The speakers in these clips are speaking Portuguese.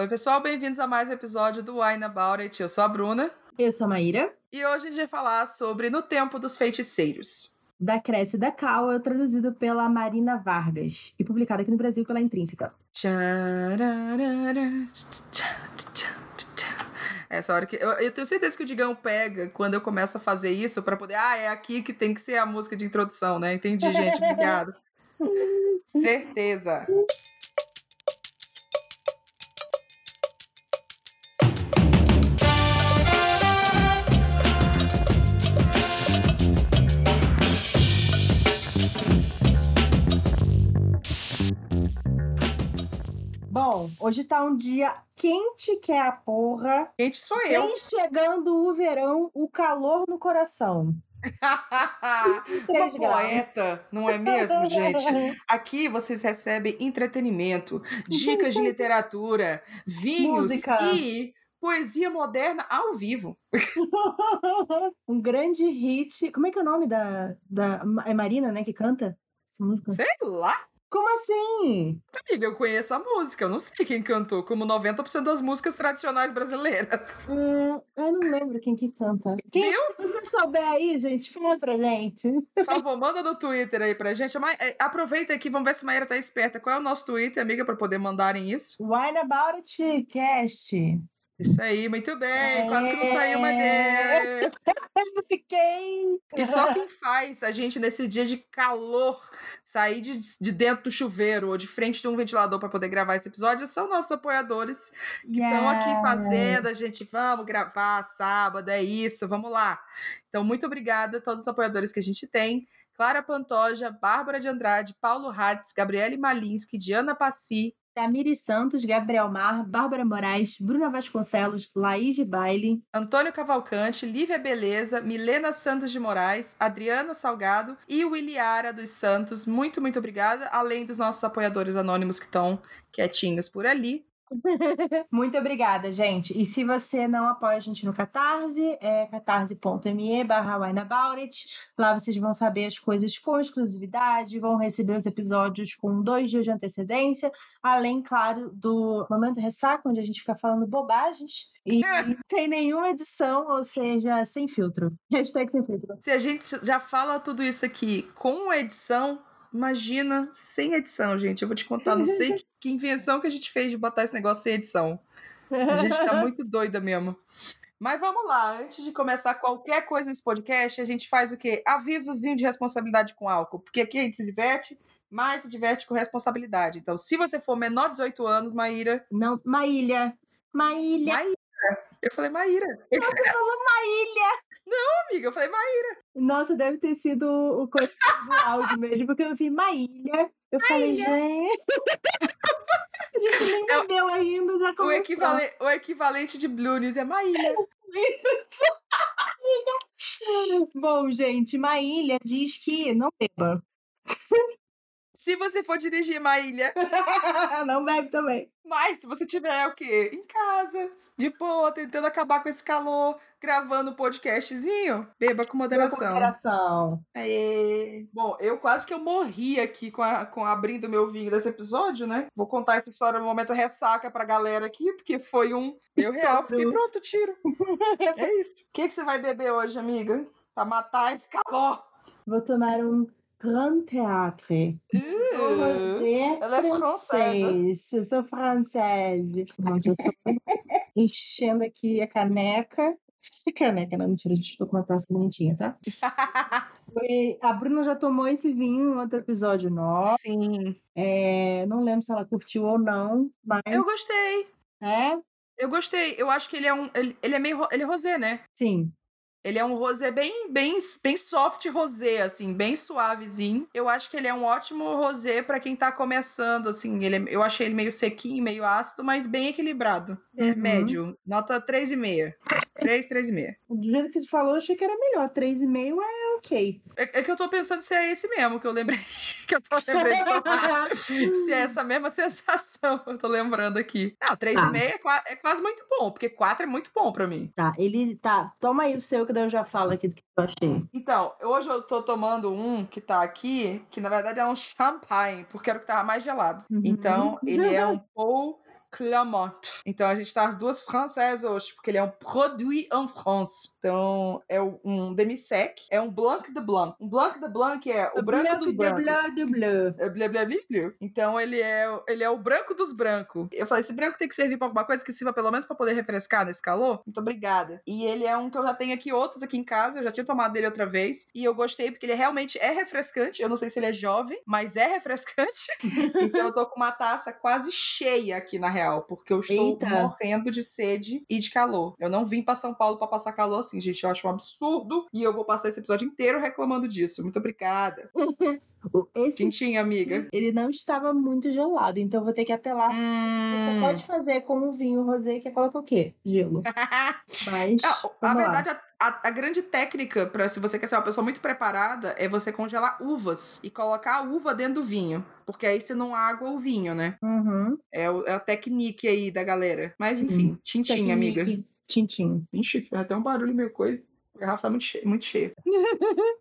Oi, pessoal, bem-vindos a mais um episódio do Wine About It. Eu sou a Bruna. Eu sou a Maíra. E hoje a gente vai falar sobre No Tempo dos Feiticeiros. Da Cresce da Cal, é traduzido pela Marina Vargas e publicado aqui no Brasil pela Intrínseca. Essa hora que. Eu, eu, tenho certeza que o Digão pega quando eu começo a fazer isso para poder. Ah, é aqui que tem que ser a música de introdução, né? Entendi, gente. Obrigado. certeza. Hoje tá um dia quente que é a porra. Quente sou eu. Vem chegando o verão, o calor no coração. Uma poeta, não é mesmo, gente? Aqui vocês recebem entretenimento, dicas de literatura, vinhos Música. e poesia moderna ao vivo. um grande hit. Como é que é o nome da. da é Marina, né, que canta? Sei lá. Como assim? Amiga, eu conheço a música, eu não sei quem cantou, como 90% das músicas tradicionais brasileiras. Hum, eu não lembro quem que canta. Quem, Viu? se você souber aí, gente, fala pra gente. Por favor, manda no Twitter aí pra gente. Eh, Aproveita aqui, vamos ver se a Maíra tá esperta. Qual é o nosso Twitter, amiga, pra poder mandarem isso? Wine About It Cast. Isso aí, muito bem. Quase que não saiu uma É. Eu fiquei. E só quem faz a gente nesse dia de calor sair de, de dentro do chuveiro ou de frente de um ventilador para poder gravar esse episódio são nossos apoiadores que estão aqui fazendo a gente vamos gravar sábado, é isso, vamos lá. Então, muito obrigada a todos os apoiadores que a gente tem. Clara Pantoja, Bárbara de Andrade, Paulo Hatz, Gabriele Malinski, Diana Passi, Tamiri Santos, Gabriel Mar, Bárbara Moraes, Bruna Vasconcelos, Laís de Baile, Antônio Cavalcante, Lívia Beleza, Milena Santos de Moraes, Adriana Salgado e Williara dos Santos. Muito, muito obrigada. Além dos nossos apoiadores anônimos que estão quietinhos por ali. Muito obrigada, gente. E se você não apoia a gente no Catarse, é catarse.me barra. Lá vocês vão saber as coisas com exclusividade, vão receber os episódios com dois dias de antecedência, além, claro, do Momento Ressaca, onde a gente fica falando bobagens e sem nenhuma edição, ou seja, sem filtro. Hashtag sem filtro. Se a gente já fala tudo isso aqui com edição, imagina sem edição, gente. Eu vou te contar, não sei que, que invenção que a gente fez de botar esse negócio sem edição. A gente tá muito doida mesmo. Mas vamos lá, antes de começar qualquer coisa nesse podcast, a gente faz o quê? Avisozinho de responsabilidade com álcool. Porque aqui a gente se diverte, mas se diverte com responsabilidade. Então, se você for menor de 18 anos, Maíra. Não, Maília. Maília. Maíra. Eu falei Maíra. Você falou Maília. Amiga, eu falei Maíra. Nossa, deve ter sido o coisa do áudio mesmo, porque eu vi Maília. Eu falei, Maília. gente. A gente nem Eu- bebeu ainda, já O, começou. equivale- o equivalente de Blues é Maíra. Bom, gente, Maília diz que não beba. Se você for dirigir Maília, não bebe também. mas se você tiver o quê? Em casa, de boa, tentando acabar com esse calor, gravando um podcastzinho, beba com moderação. Moderação. Aê. Bom, eu quase que eu morri aqui com, a, com abrindo meu vinho desse episódio, né? Vou contar essa história no momento ressaca pra galera aqui, porque foi um meu real. Fiquei pronto, tiro. É isso. O que, que você vai beber hoje, amiga? Pra matar esse calor. Vou tomar um Grand Théâtre. Uh, ela é francês. Eu sou francesa. Eu enchendo aqui a caneca. Que caneca, não, mentira, a gente tô com uma taça bonitinha, tá? Foi- A Bruna já tomou esse vinho em outro episódio nosso. Sim. É, não lembro se ela curtiu ou não, mas Eu gostei. é, Eu gostei. Eu acho que ele é um. Ele, ele é meio. Ele é rosé, né? sim. Ele é um rosé bem, bem, bem soft rosé, assim, bem suavezinho. Eu acho que ele é um ótimo rosé pra quem tá começando, assim. Ele é- eu achei ele meio sequinho, meio ácido, mas bem equilibrado. É Uhum. médio. Nota 3,5. 3, 3,5. Do jeito que você falou, eu achei que era melhor. 3,5 é ok. É, é que eu tô pensando se é esse mesmo que eu lembrei. que eu tô lembrando se é essa mesma sensação, eu tô lembrando aqui. Não, 3,5 é, qua- é quase muito bom, porque 4 é muito bom pra mim. Tá, ele tá. Toma aí o seu, que daí eu já falo aqui do que eu achei. Então, hoje eu tô tomando um que tá aqui, que na verdade é um champanhe, porque era o que tava mais gelado. Uhum. Então, ele é um Paul Clermont. Então a gente tá as duas francesas hoje, porque ele é um produit en France. Então é um demi-sec, é um Blanc de Blanc. Um Blanc de Blanc é o branco dos brancos. De bleu. É bleu, bleu, bleu, bleu. Então ele é, ele é o branco dos brancos. Eu falei, esse branco tem que servir pra alguma coisa que sirva pelo menos pra poder refrescar nesse calor. Muito obrigada. E ele é um que eu já tenho aqui outros aqui em casa, eu já tinha tomado dele outra vez. E eu gostei porque ele realmente é refrescante. Eu não sei se ele é jovem, mas é refrescante. então eu tô com uma taça quase cheia aqui na real, porque eu estou Eita. morrendo de sede e de calor. Eu não vim pra São Paulo pra passar calor assim, gente. Eu acho um absurdo e eu vou passar esse episódio inteiro reclamando disso. Muito obrigada. Esse Tintinha, amiga. ele não estava muito gelado, então vou ter que apelar. Você Hum. pode fazer como o vinho rosé, que é coloca o quê? Gelo. Mas. A verdade, a, a- a grande técnica para se você quer ser uma pessoa muito preparada é você congelar uvas e colocar a uva dentro do vinho. Porque aí você não água o vinho, né? Uhum. É, é a técnica aí da galera. Mas Sim. enfim, tintinha, amiga. Tecnique. Tintim. Ixi, fez até um barulho meio coisa. A garrafa tá muito cheia. Muito cheia.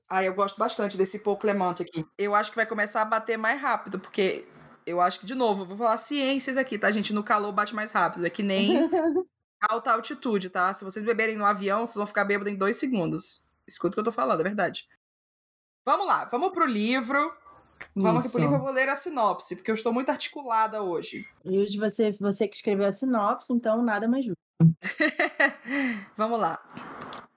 ah, eu gosto bastante desse Paul Clement aqui. Eu acho que vai começar a bater mais rápido, porque eu acho que, de novo, eu vou falar ciências aqui, tá, gente? No calor bate mais rápido. É que nem alta altitude, tá? Se vocês beberem no avião, vocês vão ficar bêbados em dois segundos. Escuta o que eu tô falando, é verdade. Vamos lá, vamos pro livro. Vamos aqui pro livro, eu vou ler a sinopse, porque eu estou muito articulada hoje. E hoje você, você que escreveu a sinopse, então nada mais justo. Vamos lá.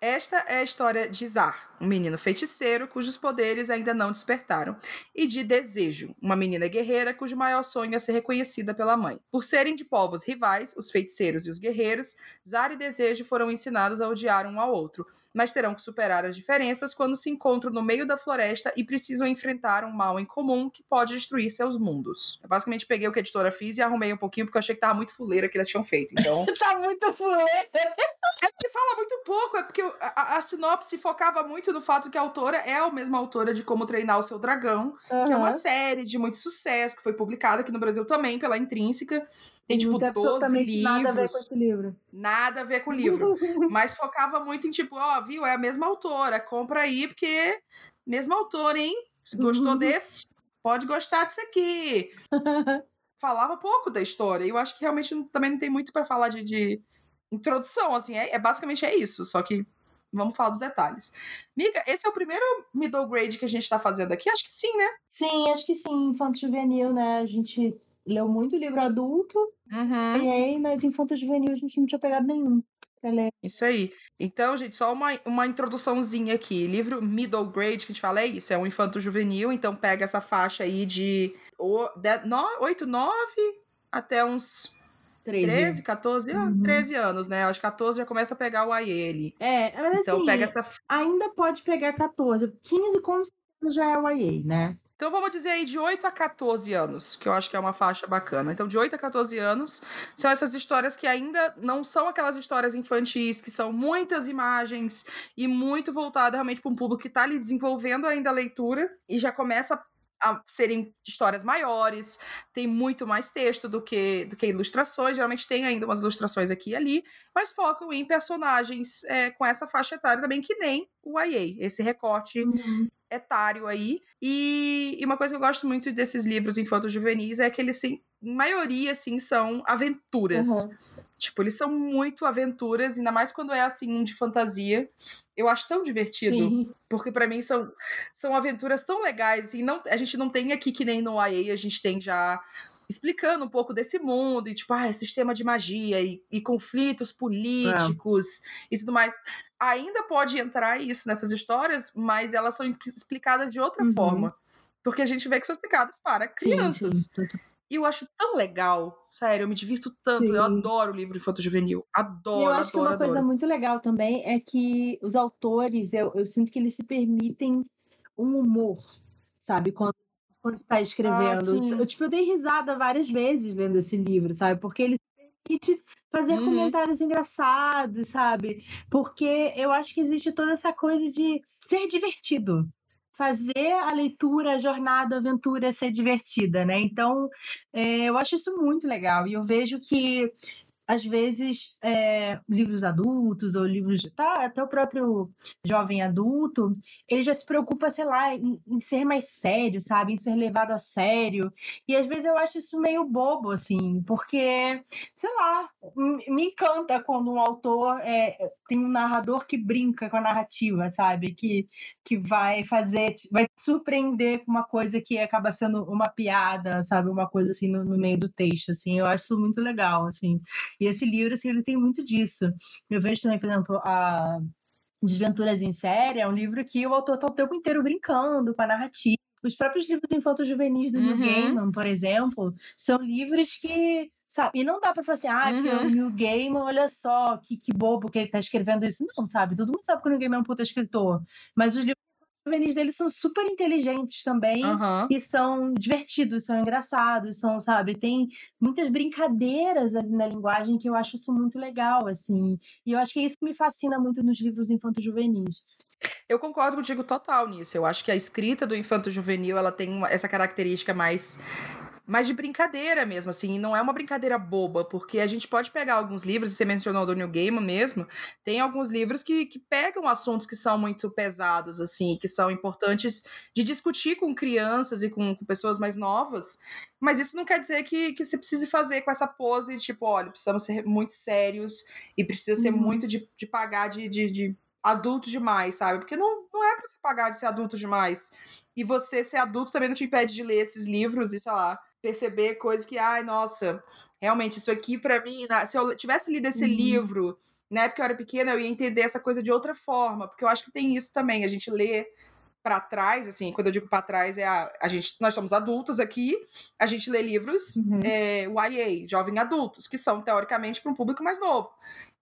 Esta é a história de Zar, um menino feiticeiro cujos poderes ainda não despertaram, e de Desejo, uma menina guerreira cujo maior sonho é ser reconhecida pela mãe. Por serem de povos rivais, os feiticeiros e os guerreiros, Zar e Desejo foram ensinados a odiar um ao outro, mas terão que superar as diferenças quando se encontram no meio da floresta e precisam enfrentar um mal em comum que pode destruir seus mundos. Eu basicamente peguei o que a editora fiz e arrumei um pouquinho porque eu achei que tava muito fuleira que eles tinham feito. Então, Tá muito fuleira. é que fala muito pouco, é porque a, a- a sinopse focava muito no fato que a autora é a mesma autora de Como Treinar o Seu Dragão, que é uma série de muito sucesso, que foi publicada aqui no Brasil também pela Intrínseca. Tem, tipo, não tem 12 absolutamente nada a ver livros. com esse livro. Nada a ver com o livro. Mas focava muito em, tipo, ó, viu, é a mesma autora, compra aí, porque mesma autora, hein? Se gostou Uhum. desse, pode gostar disso aqui. Falava pouco da história, e eu acho que realmente também não tem muito pra falar de, de introdução, assim, é, é basicamente é isso, só que vamos falar dos detalhes. Miga, esse é o primeiro middle grade que a gente tá fazendo aqui? Acho que sim, né? Sim, acho que sim. Infanto juvenil, né? A gente leu muito livro adulto, Uhum. ganhei, mas infanto juvenil a gente não tinha pegado nenhum pra ler. Isso aí. Então, gente, só uma, uma introduçãozinha aqui. Livro middle grade, que a gente fala é isso, é um infanto juvenil, então pega essa faixa aí de 8, 9 até uns 13, 14, ah, Uhum. 13 anos, né? Acho que 14 já começa a pegar o ali. É, mas Então assim, pega essa. ainda pode pegar 14. 15 com já é o YA, né? Então vamos dizer aí de 8 a 14 anos, que eu acho que é uma faixa bacana. Então, de 8 a 14 anos são essas histórias que ainda não são aquelas histórias infantis, que são muitas imagens e muito voltada realmente para um público que está ali desenvolvendo ainda a leitura e já começa a serem histórias maiores, tem muito mais texto do que, do que ilustrações. Geralmente tem ainda umas ilustrações aqui e ali, mas focam em personagens é, com essa faixa etária também, que nem o YA, esse recorte etário aí. E, e uma coisa que eu gosto muito desses livros infantos juvenis é que eles, sim, em maioria, assim, são aventuras. Uhum. Tipo, eles são muito aventuras, ainda mais quando é assim, um de fantasia. Eu acho tão divertido. Sim. Porque pra mim são, são aventuras tão legais. E não, a gente não tem aqui que nem no YA, a gente tem já explicando um pouco desse mundo e tipo, ah, é sistema de magia e, e conflitos políticos e tudo mais. Ainda pode entrar isso nessas histórias, mas elas são expli- explicadas de outra Uhum. forma. Porque a gente vê que são explicadas para crianças. Sim, sim. E eu acho tão legal. Sério, eu me divirto tanto. Eu Sim. adoro livro infanto juvenil. E Adoro, eu acho que adoro, uma coisa adoro. muito legal também é que os autores, eu, eu sinto que eles se permitem um humor, sabe? Quando, quando está escrevendo. Ah, eu, tipo, eu dei risada várias vezes lendo esse livro, sabe? Porque ele permite fazer Uhum. comentários engraçados, sabe? Porque eu acho que existe toda essa coisa de ser divertido. Fazer a leitura, a jornada, a aventura ser divertida, né? Então, é, eu acho isso muito legal. E eu vejo que às vezes, é, livros adultos ou livros. Tá, até o próprio jovem adulto, ele já se preocupa, sei lá, em, em, ser mais sério, sabe? Em ser levado a sério. E às vezes eu acho isso meio bobo, assim, porque, sei lá, me encanta quando um autor é, tem um narrador que brinca com a narrativa, sabe? Que, que vai fazer, vai surpreender com uma coisa que acaba sendo uma piada, sabe? Uma coisa assim no, no meio do texto, assim. Eu acho muito legal, assim. E esse livro, assim, ele tem muito disso. Eu vejo também, por exemplo, a Desventuras em Série, é um livro que o autor está o tempo inteiro brincando com a narrativa. Os próprios livros infantos juvenis do uhum. Neil Gaiman, por exemplo, são livros que sabe? E não dá pra falar assim, ah, porque uhum. o Neil Gaiman, olha só, que, que bobo que ele tá escrevendo isso. Não, sabe? Todo mundo sabe que o Neil Gaiman é um puta escritor. Mas os livros juvenis deles são super inteligentes também uhum. e são divertidos, são engraçados, são, sabe, tem muitas brincadeiras ali na linguagem que eu acho isso muito legal, assim. E eu acho que é isso que me fascina muito nos livros infantos juvenis. Eu concordo contigo total nisso. Eu acho que a escrita do infanto juvenil ela tem uma, essa característica mais mas de brincadeira mesmo, assim, não é uma brincadeira boba, porque a gente pode pegar alguns livros, você mencionou do New Gaiman mesmo, tem alguns livros que, que pegam assuntos que são muito pesados, assim, que são importantes de discutir com crianças e com, com pessoas mais novas, mas isso não quer dizer que, que você precise fazer com essa pose, tipo, olha, precisamos ser muito sérios e precisa ser uhum. muito de, de pagar de, de, de adulto demais, sabe? Porque não, não é pra você pagar de ser adulto demais. E você ser adulto também não te impede de ler esses livros e, sei lá, perceber coisas que, ai, nossa, realmente, isso aqui para mim, se eu tivesse lido esse uhum. livro na época que eu era pequena, eu ia entender essa coisa de outra forma, porque eu acho que tem isso também, a gente lê para trás, assim, quando eu digo para trás, é a, a gente, nós somos adultos aqui, a gente lê livros uhum. é, YA, jovem adultos, que são teoricamente para um público mais novo.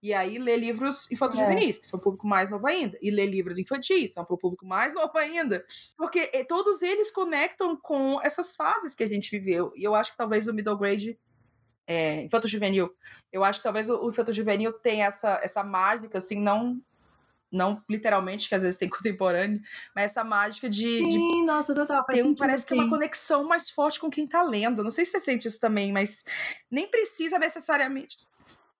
E aí lê livros infanto-juvenis, é. que são o público mais novo ainda. E lê livros infantis, são para o público mais novo ainda. Porque eh, todos eles conectam com essas fases que a gente viveu. E eu acho que talvez o middle grade é, infanto-juvenil. Eu acho que talvez o, o infanto-juvenil tenha essa, essa mágica, assim, não não literalmente, que às vezes tem contemporâneo, mas essa mágica de. Sim, de nossa, total. Tem, parece que é uma conexão mais forte com quem tá lendo. Não sei se você sente isso também, mas nem precisa necessariamente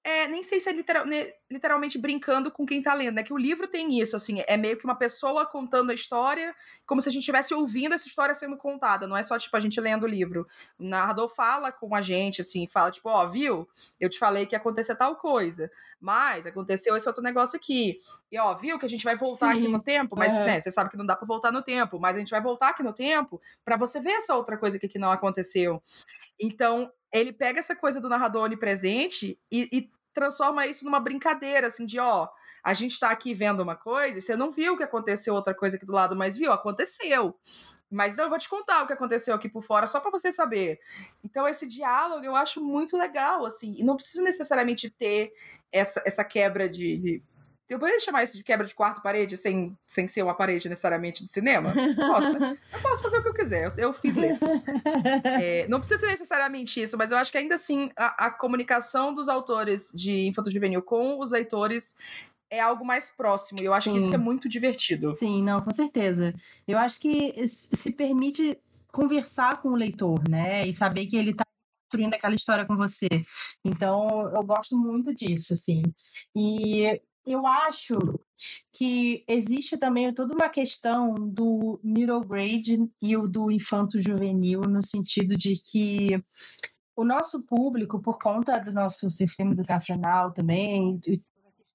é, nem sei se é literal, literalmente brincando com quem tá lendo, né? Que o livro tem isso, assim, é meio que uma pessoa contando a história, como se a gente estivesse ouvindo essa história sendo contada, não é só, tipo, a gente lendo o livro. O narrador fala com a gente, assim, fala, tipo, ó, oh, viu? Eu te falei que ia acontecer tal coisa, mas aconteceu esse outro negócio aqui. E, ó, viu que a gente vai voltar Sim. aqui no tempo, mas, é. né, você sabe que não dá pra voltar no tempo, mas a gente vai voltar aqui no tempo para você ver essa outra coisa aqui que não aconteceu. Então, ele pega essa coisa do narrador onipresente e, e transforma isso numa brincadeira, assim, de ó, a gente tá aqui vendo uma coisa e você não viu que aconteceu outra coisa aqui do lado, mas viu, aconteceu. Mas não, eu vou te contar o que aconteceu aqui por fora, só para você saber. Então, esse diálogo eu acho muito legal, assim, e não precisa necessariamente ter essa, essa quebra de, de eu poderia chamar isso de quebra de quarto parede sem, sem ser uma parede necessariamente de cinema? Posso, né? Eu posso fazer o que eu quiser, eu, eu fiz letras. É, não precisa ter necessariamente isso, mas eu acho que ainda assim a, a comunicação dos autores de Infanto Juvenil com os leitores é algo mais próximo. E eu acho Sim. que isso é muito divertido. Sim, não, com certeza. Eu acho que se permite conversar com o leitor, né? E saber que ele está construindo aquela história com você. Então, eu gosto muito disso, assim. E eu acho que existe também toda uma questão do middle grade e o do infanto juvenil, no sentido de que o nosso público, por conta do nosso sistema educacional também, e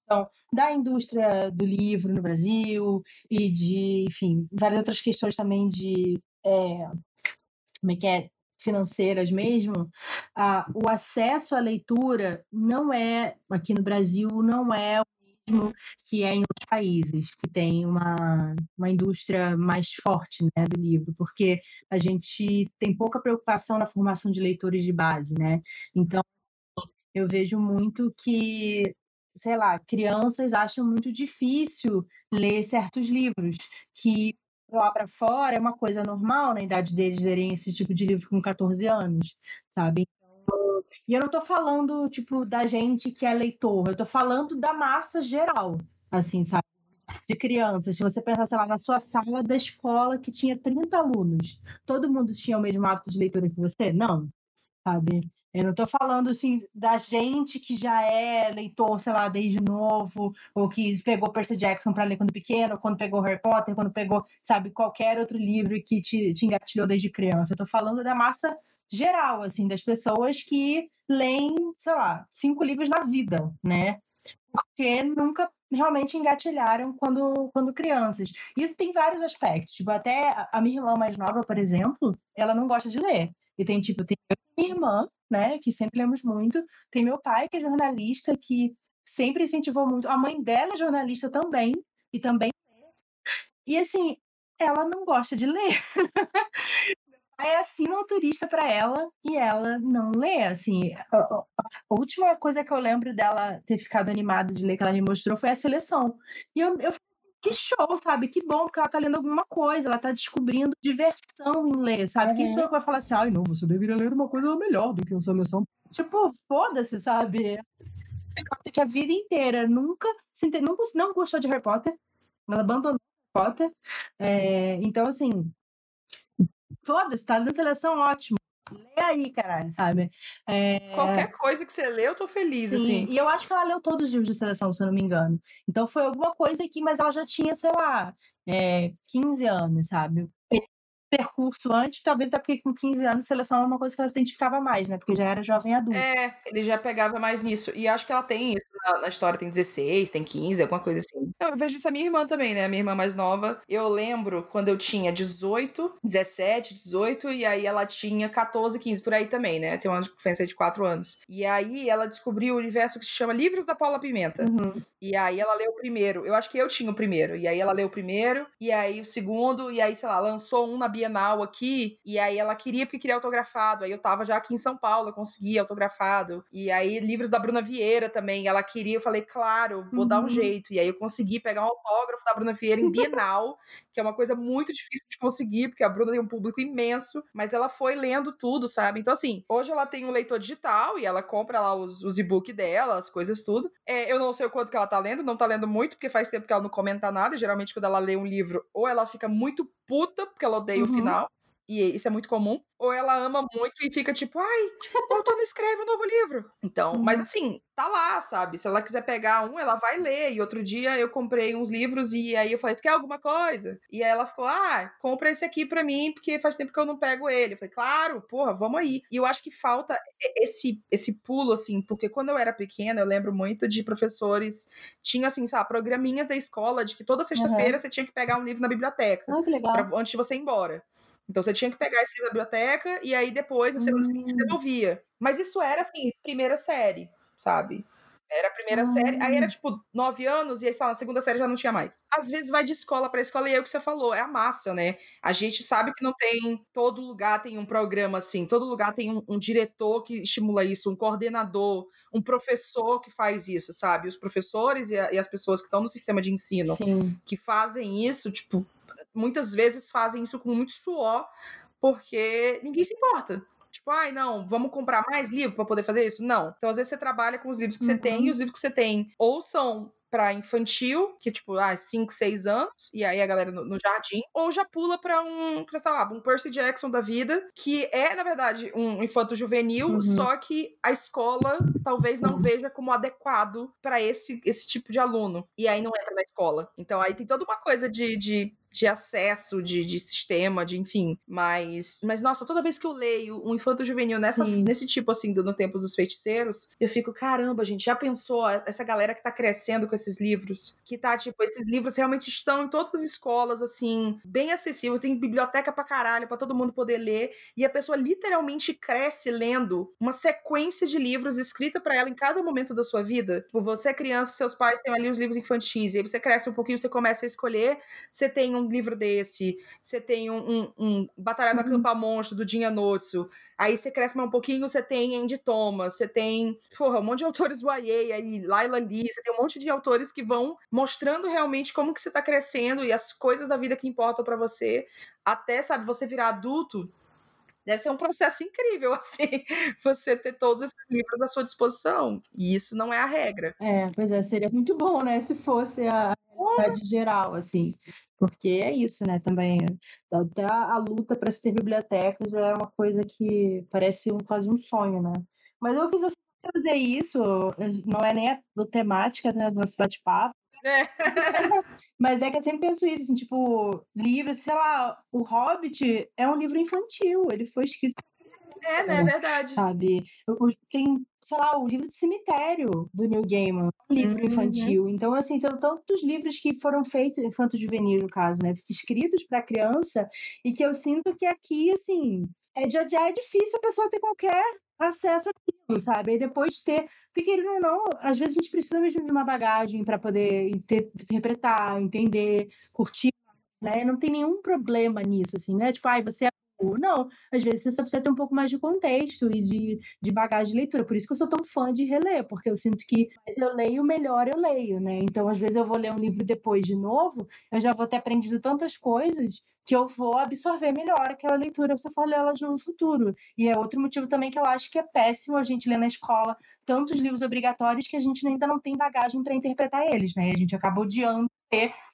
questão da indústria do livro no Brasil e de, enfim, várias outras questões também de é, como é que é? Financeiras mesmo, ah, o acesso à leitura não é aqui no Brasil não é que é em outros países, que tem uma, uma indústria mais forte né, do livro, porque a gente tem pouca preocupação na formação de leitores de base, né? Então, eu vejo muito que, sei lá, crianças acham muito difícil ler certos livros, que lá para fora é uma coisa normal na idade deles lerem esse tipo de livro com 14 anos, sabe? E eu não estou falando, tipo, da gente que é leitor, eu estou falando da massa geral, assim, sabe? De crianças. Se você pensar, sei lá, na sua sala da escola que tinha 30 alunos, todo mundo tinha o mesmo hábito de leitura que você? Não, sabe? Eu não estou falando assim da gente que já é leitor, sei lá, desde novo, ou que pegou Percy Jackson para ler quando pequeno, quando pegou Harry Potter, quando pegou, sabe, qualquer outro livro que te, te engatilhou desde criança. Eu estou falando da massa geral, assim, das pessoas que leem, sei lá, cinco livros na vida, né? Porque nunca realmente engatilharam quando, quando crianças. Isso tem vários aspectos. Tipo, até a minha irmã mais nova, por exemplo, ela não gosta de ler. E tem, tipo, tem minha irmã, né, que sempre lemos muito. Tem meu pai, que é jornalista, que sempre incentivou muito. A mãe dela é jornalista também, e também E, assim, ela não gosta de ler. é assim no turista para ela e ela não lê, assim. A, última coisa que eu lembro dela ter ficado animada de ler que ela me mostrou foi a seleção. E eu, eu que show, sabe? Que bom, porque ela tá lendo alguma coisa, ela tá descobrindo diversão em ler, sabe? Uhum. Quem sou eu vai falar assim, ai, não, você deveria ler uma coisa melhor do que a seleção. Tipo, foda-se, sabe? Que a vida inteira nunca, nunca não gostou de Harry Potter, ela abandonou Harry Potter. É, então, assim, foda-se, tá lendo seleção, ótimo. Lê aí, caralho, sabe? É... Qualquer coisa que você lê, eu tô feliz, Sim, assim. E eu acho que ela leu todos os livros de seleção, se eu não me engano. Então foi alguma coisa aqui, mas ela já tinha, sei lá, é, 15 anos, sabe? Percurso antes, talvez até porque com 15 anos seleção é uma coisa que ela se identificava mais, né? Porque já era jovem adulto. É, ele já pegava mais nisso. E acho que ela tem isso na, na, história, tem 16, tem 15, alguma coisa assim. Eu vejo isso a minha irmã também, né? A minha irmã mais nova. Eu lembro quando eu tinha 18, 17, 18, e aí ela tinha 14, 15, por aí também, né? Tem uma diferença de 4 anos. E aí ela descobriu o universo que se chama Livros da Paula Pimenta. Uhum. E aí ela leu o primeiro. Eu acho que eu tinha o primeiro. E aí ela leu o primeiro, e aí o segundo, e aí, sei lá, lançou um na Bienal aqui, e aí ela queria porque queria autografado. Aí eu tava já aqui em São Paulo, eu consegui autografado. E aí livros da Bruna Vieira também, ela queria, eu falei, claro, vou uhum. dar um uhum. jeito. E aí eu consegui pegar um autógrafo da Bruna Vieira em Bienal, que é uma coisa muito difícil de conseguir, porque a Bruna tem um público imenso, mas ela foi lendo tudo, sabe? Então, assim, hoje ela tem um leitor digital e ela compra lá os, os e-book dela, as coisas tudo. É, eu não sei o quanto que ela tá lendo, não tá lendo muito, porque faz tempo que ela não comenta nada. Geralmente, quando ela lê um livro, ou ela fica muito puta, porque ela odeia uhum. o final, e isso é muito comum, ou ela ama muito e fica tipo, ai, o autor não escreve um novo livro. Então, uhum. mas assim, tá lá, sabe? Se ela quiser pegar um, ela vai ler. E outro dia eu comprei uns livros e aí eu falei, tu quer alguma coisa? E aí ela ficou, ah, compra esse aqui pra mim, porque faz tempo que eu não pego ele. Eu falei, claro, porra, vamos aí. E eu acho que falta esse, esse pulo, assim, porque quando eu era pequena, eu lembro muito de professores, tinha assim, sabe, programinhas da escola de que toda sexta-feira uhum. você tinha que pegar um livro na biblioteca. Ah, que legal. Pra, antes de você ir embora. Então você tinha que pegar esse livro da biblioteca e aí depois, na semana seguinte, você hum. devolvia. Mas isso era assim, primeira série, sabe? Era a primeira série, aí era tipo nove anos, e aí, sei lá, na segunda série já não tinha mais. Às vezes vai de escola para escola, e é o que você falou, é a massa, né? A gente sabe que não tem. Todo lugar tem um programa assim, todo lugar tem um, um diretor que estimula isso, um coordenador, um professor que faz isso, sabe? Os professores e, a, e as pessoas que estão no sistema de ensino Sim. que fazem isso, tipo, muitas vezes fazem isso com muito suor, porque ninguém se importa. Tipo, ai, não, vamos comprar mais livro para poder fazer isso? Não. Então, às vezes, você trabalha com os livros que uhum. você tem, e os livros que você tem ou são para infantil, que tipo, ah, 5, 6 anos, e aí a galera no, no jardim, ou já pula para um, pra, sei lá, um Percy Jackson da vida, que é, na verdade, um infanto juvenil, uhum. só que a escola talvez não uhum. veja como adequado para esse, esse tipo de aluno. E aí não entra na escola. Então aí tem toda uma coisa de, de de acesso, de, de sistema, de enfim. Mas, mas, nossa, toda vez que eu leio um infanto juvenil nessa, nesse tipo, assim, do No Tempo dos Feiticeiros, eu fico, caramba, gente, já pensou essa galera que tá crescendo com esses livros? Que tá, tipo, esses livros realmente estão em todas as escolas, assim, bem acessível, tem biblioteca pra caralho, pra todo mundo poder ler, e a pessoa literalmente cresce lendo uma sequência de livros escrita para ela em cada momento da sua vida. Tipo, você é criança, seus pais têm ali os livros infantis, e aí você cresce um pouquinho, você começa a escolher, você tem um livro desse, você tem um, um, um Batalha do uhum. Acampa Monstro, do Dinha Notsu, aí você cresce mais um pouquinho, você tem Andy Thomas, você tem, porra, um monte de autores YA aí, Laila Lee, você tem um monte de autores que vão mostrando realmente como que você tá crescendo e as coisas da vida que importam para você, até, sabe, você virar adulto, deve ser um processo incrível, assim, você ter todos esses livros à sua disposição. E isso não é a regra. É, pois é, seria muito bom, né? Se fosse a realidade geral, assim. Porque é isso, né, também. Até a luta para se ter biblioteca já é uma coisa que parece um, quase um sonho, né? Mas eu quis assim, trazer isso, não é nem a, a temática né, do nosso bate-papo, é. Mas é que eu sempre penso isso, assim, tipo, livro, sei lá, O Hobbit é um livro infantil, ele foi escrito. É, né? É verdade. Sabe? Tem, sei lá, o livro de cemitério do Neil Gaiman, um livro uhum. infantil. Então, assim, tem tantos livros que foram feitos, infanto-juvenil, no caso, né? Escritos para criança, e que eu sinto que aqui, assim, é, já, já é difícil a pessoa ter qualquer acesso àquilo, sabe? E depois ter. Porque, ou não, às vezes a gente precisa mesmo de uma bagagem para poder ter, interpretar, entender, curtir, né? Não tem nenhum problema nisso, assim, né? Tipo, ai, você é não, às vezes você só precisa ter um pouco mais de contexto e de, de bagagem de leitura. Por isso que eu sou tão fã de reler, porque eu sinto que mas eu leio melhor eu leio, né? Então, às vezes eu vou ler um livro depois de novo, eu já vou ter aprendido tantas coisas que eu vou absorver melhor aquela leitura se eu for lê-la no futuro. E é outro motivo também que eu acho que é péssimo a gente ler na escola tantos livros obrigatórios que a gente ainda não tem bagagem para interpretar eles, né? A gente acaba odiando e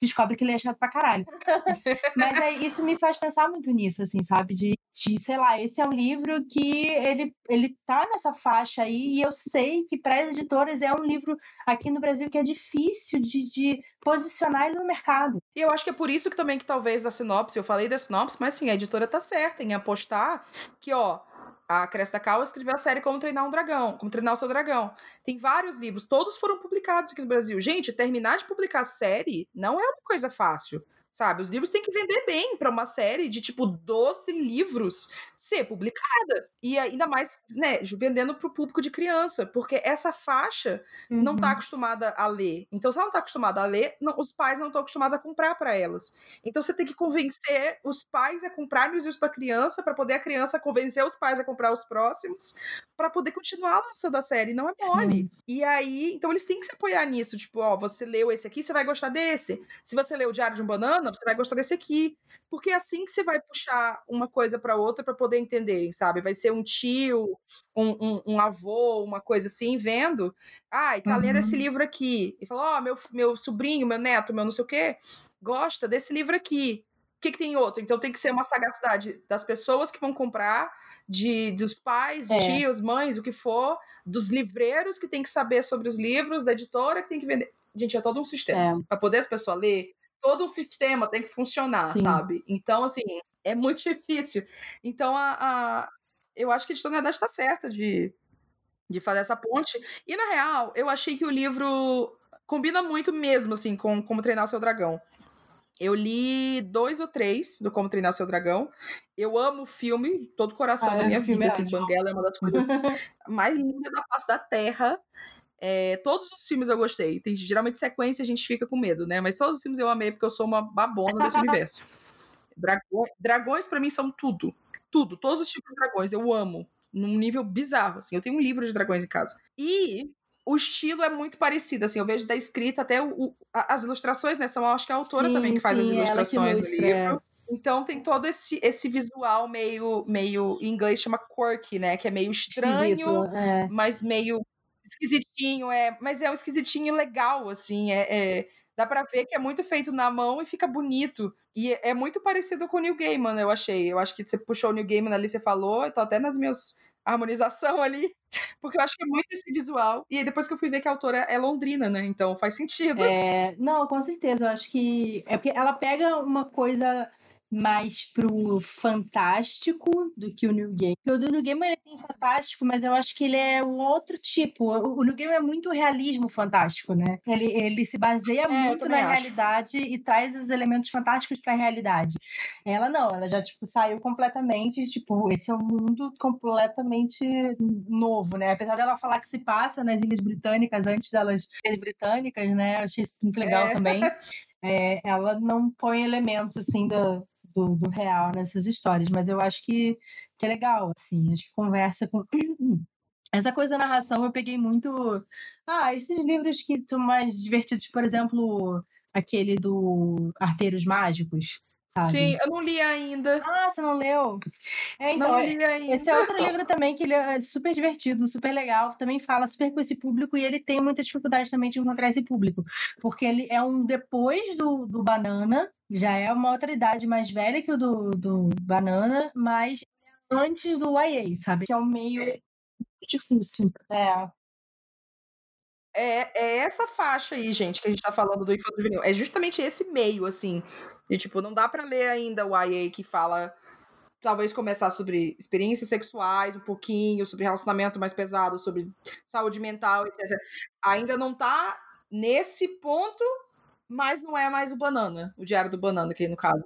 descobre que ele é chato pra caralho. Mas é, isso me faz pensar muito nisso, assim, sabe? De, de, sei lá, esse é um livro que ele, ele tá nessa faixa aí, e eu sei que para as editoras é um livro aqui no Brasil que é difícil de, de posicionar ele no mercado. E eu acho que é por isso que também que talvez a sinopse, eu falei da sinopse, mas sim, a editora tá certa em apostar que, ó, a Cresta Cal escreveu a série Como Treinar um Dragão, Como Treinar o Seu Dragão. Tem vários livros, todos foram publicados aqui no Brasil. Gente, terminar de publicar série não é uma coisa fácil sabe? Os livros têm que vender bem para uma série de tipo 12 livros ser publicada. E ainda mais, né, vendendo para o público de criança, porque essa faixa uhum. não está acostumada a ler. Então, se ela não está acostumada a ler, não, os pais não estão acostumados a comprar para elas. Então, você tem que convencer os pais a comprarem os livros para a criança, para poder a criança convencer os pais a comprar os próximos, para poder continuar lançando a série. Não é mole. Uhum. E aí, então eles têm que se apoiar nisso. Tipo, ó, você leu esse aqui, você vai gostar desse. Se você leu o Diário de um Banana, você vai gostar desse aqui. Porque é assim que você vai puxar uma coisa para outra para poder entender, sabe? Vai ser um tio, um, um, um, avô, uma coisa assim, vendo. Ai, tá uhum. lendo esse uhum. livro aqui. E fala, ó, oh, meu, meu sobrinho, meu neto, meu não sei o quê, gosta desse livro aqui. O que, que tem outro? Então tem que ser uma sagacidade das pessoas que vão comprar, de dos pais, é. tios, mães, o que for, dos livreiros que tem que saber sobre os livros, da editora que tem que vender. Gente, é todo um sistema. É. Para poder as pessoas ler, todo o sistema tem que funcionar, Sim. sabe? Então, assim, é muito difícil. Então, a, a eu acho que a editora está certa de, de fazer essa ponte. E, na real, eu achei que o livro combina muito mesmo, assim, com Como Treinar o Seu Dragão. Eu li dois ou três do Como Treinar o Seu Dragão. Eu amo o filme, todo o coração ah, da minha vida. É assim, Banguela é uma das coisas mais lindas da face da Terra. É, todos os filmes eu gostei. Tem, geralmente sequência a gente fica com medo, né? Mas todos os filmes eu amei porque eu sou uma babona desse universo. Dragões, dragões para mim são tudo. Tudo. Todos os tipos de dragões eu amo. Num nível bizarro, assim. Eu tenho um livro de dragões em casa. E o estilo é muito parecido, assim. Eu vejo da escrita até o, o, as ilustrações, né? São, acho que é a autora sim, também que faz sim, as ilustrações do livro. Então tem todo esse, esse visual meio, meio em inglês chama quirky, né? Que é meio estranho, é. mas meio esquisitinho, é, mas é um esquisitinho legal, assim, é, é dá para ver que é muito feito na mão e fica bonito. E é muito parecido com o New Gaiman, eu achei. Eu acho que você puxou o New Gaiman ali, você falou, tá até nas minhas harmonização ali, porque eu acho que é muito esse visual. E depois que eu fui ver que a autora é londrina, né? Então faz sentido. É, não, com certeza. Eu acho que é porque ela pega uma coisa mais pro fantástico do que o New Game. O do New Game ele tem fantástico, mas eu acho que ele é um outro tipo. O New Game é muito realismo fantástico, né? Ele, ele se baseia é, muito na acho. realidade e traz os elementos fantásticos para a realidade. Ela não, ela já tipo saiu completamente, tipo, esse é um mundo completamente novo, né? Apesar dela falar que se passa nas Ilhas Britânicas antes das Ilhas Britânicas, né? Eu achei isso muito legal é. também. É, ela não põe elementos assim da, do, do real nessas histórias, mas eu acho que, que é legal, assim, acho que conversa com. Essa coisa da narração eu peguei muito. Ah, esses livros que são mais divertidos, por exemplo, aquele do Arteiros Mágicos. Sabe? Sim, eu não li ainda. Ah, você não leu? É, então, não li ainda. Esse é outro livro também que ele é super divertido, super legal, também fala super com esse público e ele tem muita dificuldade também de encontrar esse público, porque ele é um depois do, do Banana, já é uma outra idade mais velha que o do, do Banana, mas antes do YA, sabe? Que é o meio difícil. É. É, é essa faixa aí, gente, que a gente tá falando do infanto juvenil. É justamente esse meio, assim. E, tipo, não dá para ler ainda o YA que fala. Talvez começar sobre experiências sexuais, um pouquinho, sobre relacionamento mais pesado, sobre saúde mental, etc. Ainda não tá nesse ponto, mas não é mais o Banana, o Diário do Banana, que no caso.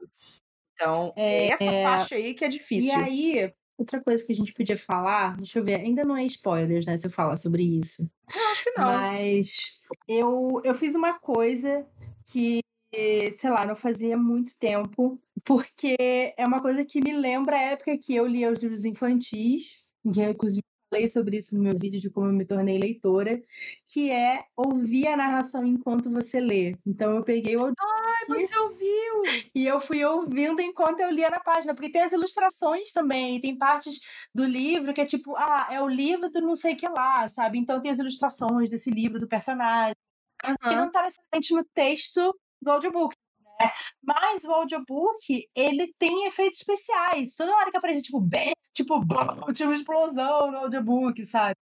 Então, é, é essa é... faixa aí que é difícil. E aí, outra coisa que a gente podia falar, deixa eu ver, ainda não é spoilers, né, se eu falar sobre isso. Eu acho que não. Mas eu, eu fiz uma coisa que, sei lá, não fazia muito tempo, porque é uma coisa que me lembra a época que eu lia os livros infantis, que inclusive falei sobre isso no meu vídeo de como eu me tornei leitora, que é ouvir a narração enquanto você lê. Então eu peguei o Ai, você ouviu! E eu fui ouvindo enquanto eu lia na página, porque tem as ilustrações também, tem partes do livro que é tipo, ah, é o livro do não sei o que lá, sabe? Então tem as ilustrações desse livro do personagem. Uhum. Que não tá necessariamente no texto do audiobook. Né? Mas o audiobook, ele tem efeitos especiais. Toda hora que aparece, tipo, bem, tipo, tipo, explosão no audiobook, sabe?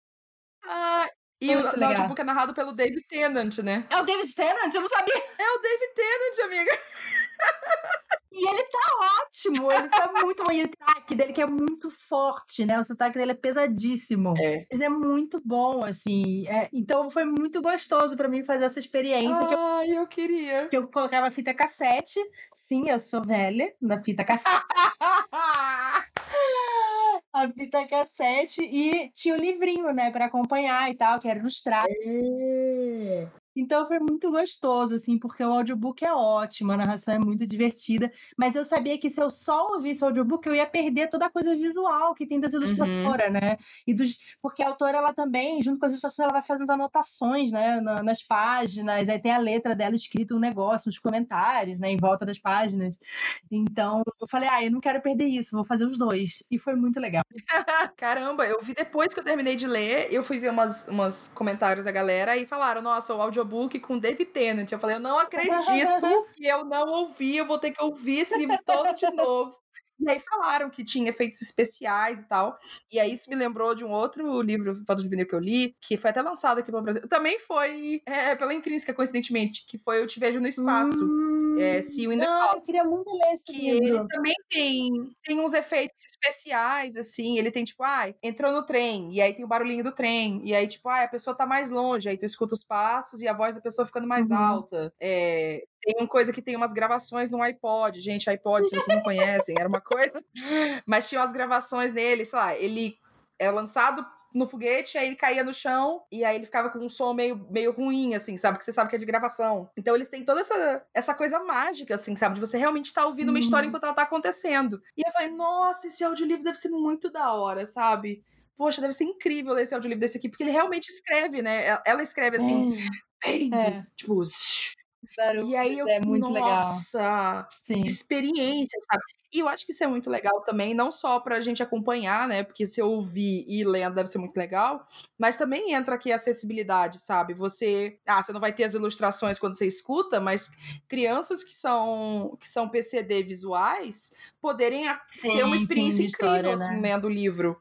Ah, e Muito o legal. audiobook é narrado pelo David Tennant, né? É o David Tennant? Eu não sabia. É o David Tennant, amiga. E ele tá ótimo, ele tá muito bom. E o sotaque dele que é muito forte, né? O sotaque dele é pesadíssimo. É. Mas é muito bom, assim. É, então foi muito gostoso para mim fazer essa experiência. Ai, que eu, eu queria. Que eu colocava fita cassete. Sim, eu sou velha na fita cassete. a fita cassete e tinha o um livrinho, né, para acompanhar e tal, que era ilustrado. É. Então foi muito gostoso, assim, porque o audiobook é ótimo, a narração é muito divertida. Mas eu sabia que se eu só ouvisse o audiobook, eu ia perder toda a coisa visual que tem das ilustradoras, uhum. né? E dos, porque a autora, ela também, junto com as ilustrações, ela vai fazendo as anotações, né? Na, nas páginas, aí tem a letra dela escrita um negócio, nos comentários, né? Em volta das páginas. Então eu falei, ah, eu não quero perder isso, vou fazer os dois. E foi muito legal. Caramba, eu vi depois que eu terminei de ler, eu fui ver umas, umas comentários da galera e falaram, nossa, o áudio audiobook com David Tennant. Eu falei, eu não acredito que eu não ouvi, eu vou ter que ouvir esse livro todo de novo. E aí falaram que tinha efeitos especiais e tal. E aí isso me lembrou de um outro livro, Fotos de Vinil, que eu li, que foi até lançado aqui no Brasil. Também foi é, pela Intrínseca, coincidentemente, que foi Eu Te Vejo no Espaço. Hum, é, See You in the não, Eu queria muito ler esse que livro. ele também tem, tem uns efeitos especiais, assim. Ele tem, tipo, ah, entrou no trem, e aí tem o barulhinho do trem. E aí, tipo, ah, a pessoa tá mais longe, aí tu escuta os passos e a voz da pessoa ficando mais uhum. alta. É, tem uma coisa que tem umas gravações no iPod. Gente, iPod, se vocês não conhecem, era uma coisa. Mas tinha umas gravações nele, sei lá, ele era lançado no foguete, aí ele caía no chão e aí ele ficava com um som meio, meio ruim, assim, sabe? Que você sabe que é de gravação. Então eles têm toda essa, essa coisa mágica, assim, sabe? De você realmente estar tá ouvindo uma história uhum. enquanto ela tá acontecendo. E eu falei, nossa, esse audiolivro deve ser muito da hora, sabe? Poxa, deve ser incrível ler esse audiolivro desse aqui, porque ele realmente escreve, né? Ela escreve assim, é. bem, é. tipo, e aí eu, é muito nossa, legal. Sim. experiência, sabe? E eu acho que isso é muito legal também, não só pra gente acompanhar, né? Porque se eu ouvir e lendo deve ser muito legal, mas também entra aqui a acessibilidade, sabe? Você, ah, você não vai ter as ilustrações quando você escuta, mas crianças que são que são PCD visuais poderem sim, ter uma experiência sim, incrível história, assim, né? lendo o livro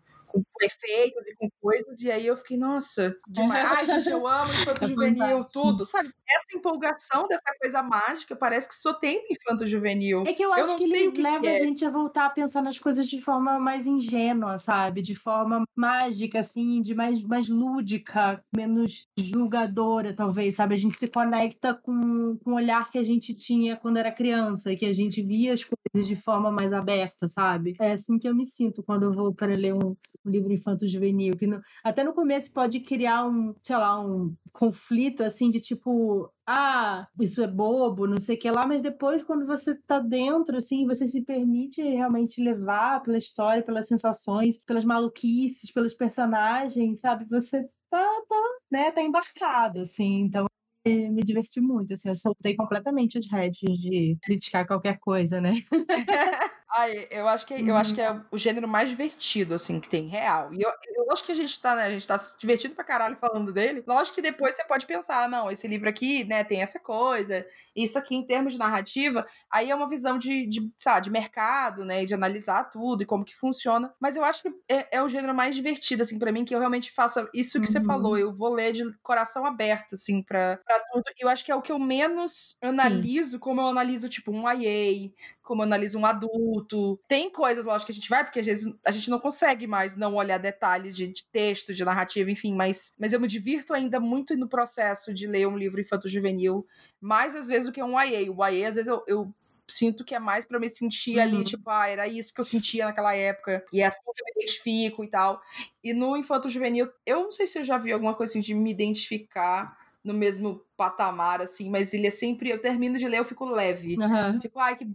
com efeitos e com coisas, e aí eu fiquei, nossa, demais. Ai, gente, eu amo Infanto é Juvenil, tudo, sabe? Essa empolgação dessa coisa mágica parece que só tem no Infanto Juvenil. É que eu acho eu que ele que leva que é. a gente a voltar a pensar nas coisas de forma mais ingênua, sabe? De forma mágica, assim, de mais, mais lúdica, menos julgadora, talvez, sabe? A gente se conecta com, com o olhar que a gente tinha quando era criança, que a gente via as coisas de forma mais aberta, sabe? É assim que eu me sinto quando eu vou para ler um, um livro infanto-juvenil, que no, até no começo pode criar um, sei lá, um conflito assim de tipo, ah, isso é bobo, não sei o que lá, mas depois quando você tá dentro, assim, você se permite realmente levar pela história, pelas sensações, pelas maluquices, pelos personagens, sabe? Você tá, tá, né, tá embarcado, assim, então me diverti muito, assim, eu soltei completamente os heads de criticar qualquer coisa, né? Ah, eu acho que, eu acho que é o gênero mais divertido, assim, que tem, real. E eu, eu acho que a gente tá, né, a gente tá se divertindo pra caralho falando dele. Lógico que depois você pode pensar, não, esse livro aqui, né, tem essa coisa, isso aqui em termos de narrativa, aí é uma visão de, de, sabe, de mercado, né, de analisar tudo e como que funciona. Mas eu acho que é, é o gênero mais divertido, assim, para mim, que eu realmente faço isso que uhum. você falou. Eu vou ler de coração aberto, assim, pra, pra tudo. Eu acho que é o que eu menos analiso, Sim. como eu analiso, tipo, um YA, como eu analiso um adulto. Tem coisas, lógico, que a gente vai, porque às vezes a gente não consegue mais não olhar detalhes de, de texto, de narrativa, enfim, mas, mas eu me divirto ainda muito no processo de ler um livro infanto-juvenil, mais às vezes do que um YA. O YA, às vezes, eu, eu sinto que é mais para me sentir uhum. ali, tipo, ah, era isso que eu sentia naquela época, e é assim que eu me identifico e tal. E no Infanto Juvenil, eu não sei se eu já vi alguma coisa assim de me identificar no mesmo patamar, assim, mas ele é sempre. Eu termino de ler, eu fico leve. Uhum. Fico, ai, que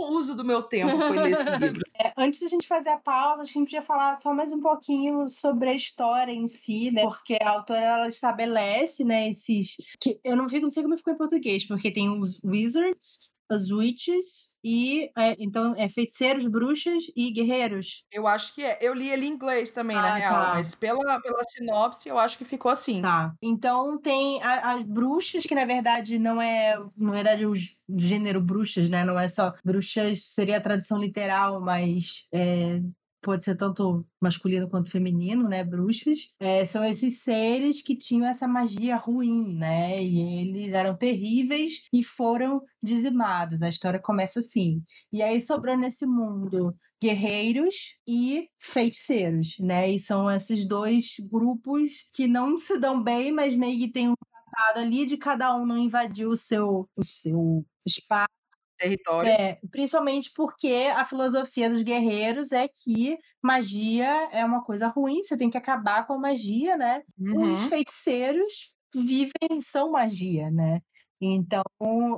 bom uso do meu tempo foi ler esse livro. É, antes da gente fazer a pausa, acho que a gente podia falar só mais um pouquinho sobre a história em si, né? Porque a autora ela estabelece, né, esses. Que eu não, fico, não sei como ficou em português, porque tem os Wizards, as witches e é, então é feiticeiros, bruxas e guerreiros. Eu acho que é. Eu li ele em inglês também, ah, na real, tá. mas pela, pela sinopse eu acho que ficou assim. Tá. Então tem a, as bruxas, que na verdade não é. Na verdade, o gênero bruxas, né? Não é só. Bruxas seria a tradução literal, mas é, pode ser tanto masculino quanto feminino, né, bruxos, é, são esses seres que tinham essa magia ruim, né, e eles eram terríveis e foram dizimados. A história começa assim. E aí sobrou nesse mundo guerreiros e feiticeiros, né, e são esses dois grupos que não se dão bem, mas meio que tem um tratado ali de cada um não invadir o seu, o seu espaço território. É, principalmente porque a filosofia dos guerreiros é que magia é uma coisa ruim, você tem que acabar com a magia, né? Uhum. Os feiticeiros vivem são magia, né? Então,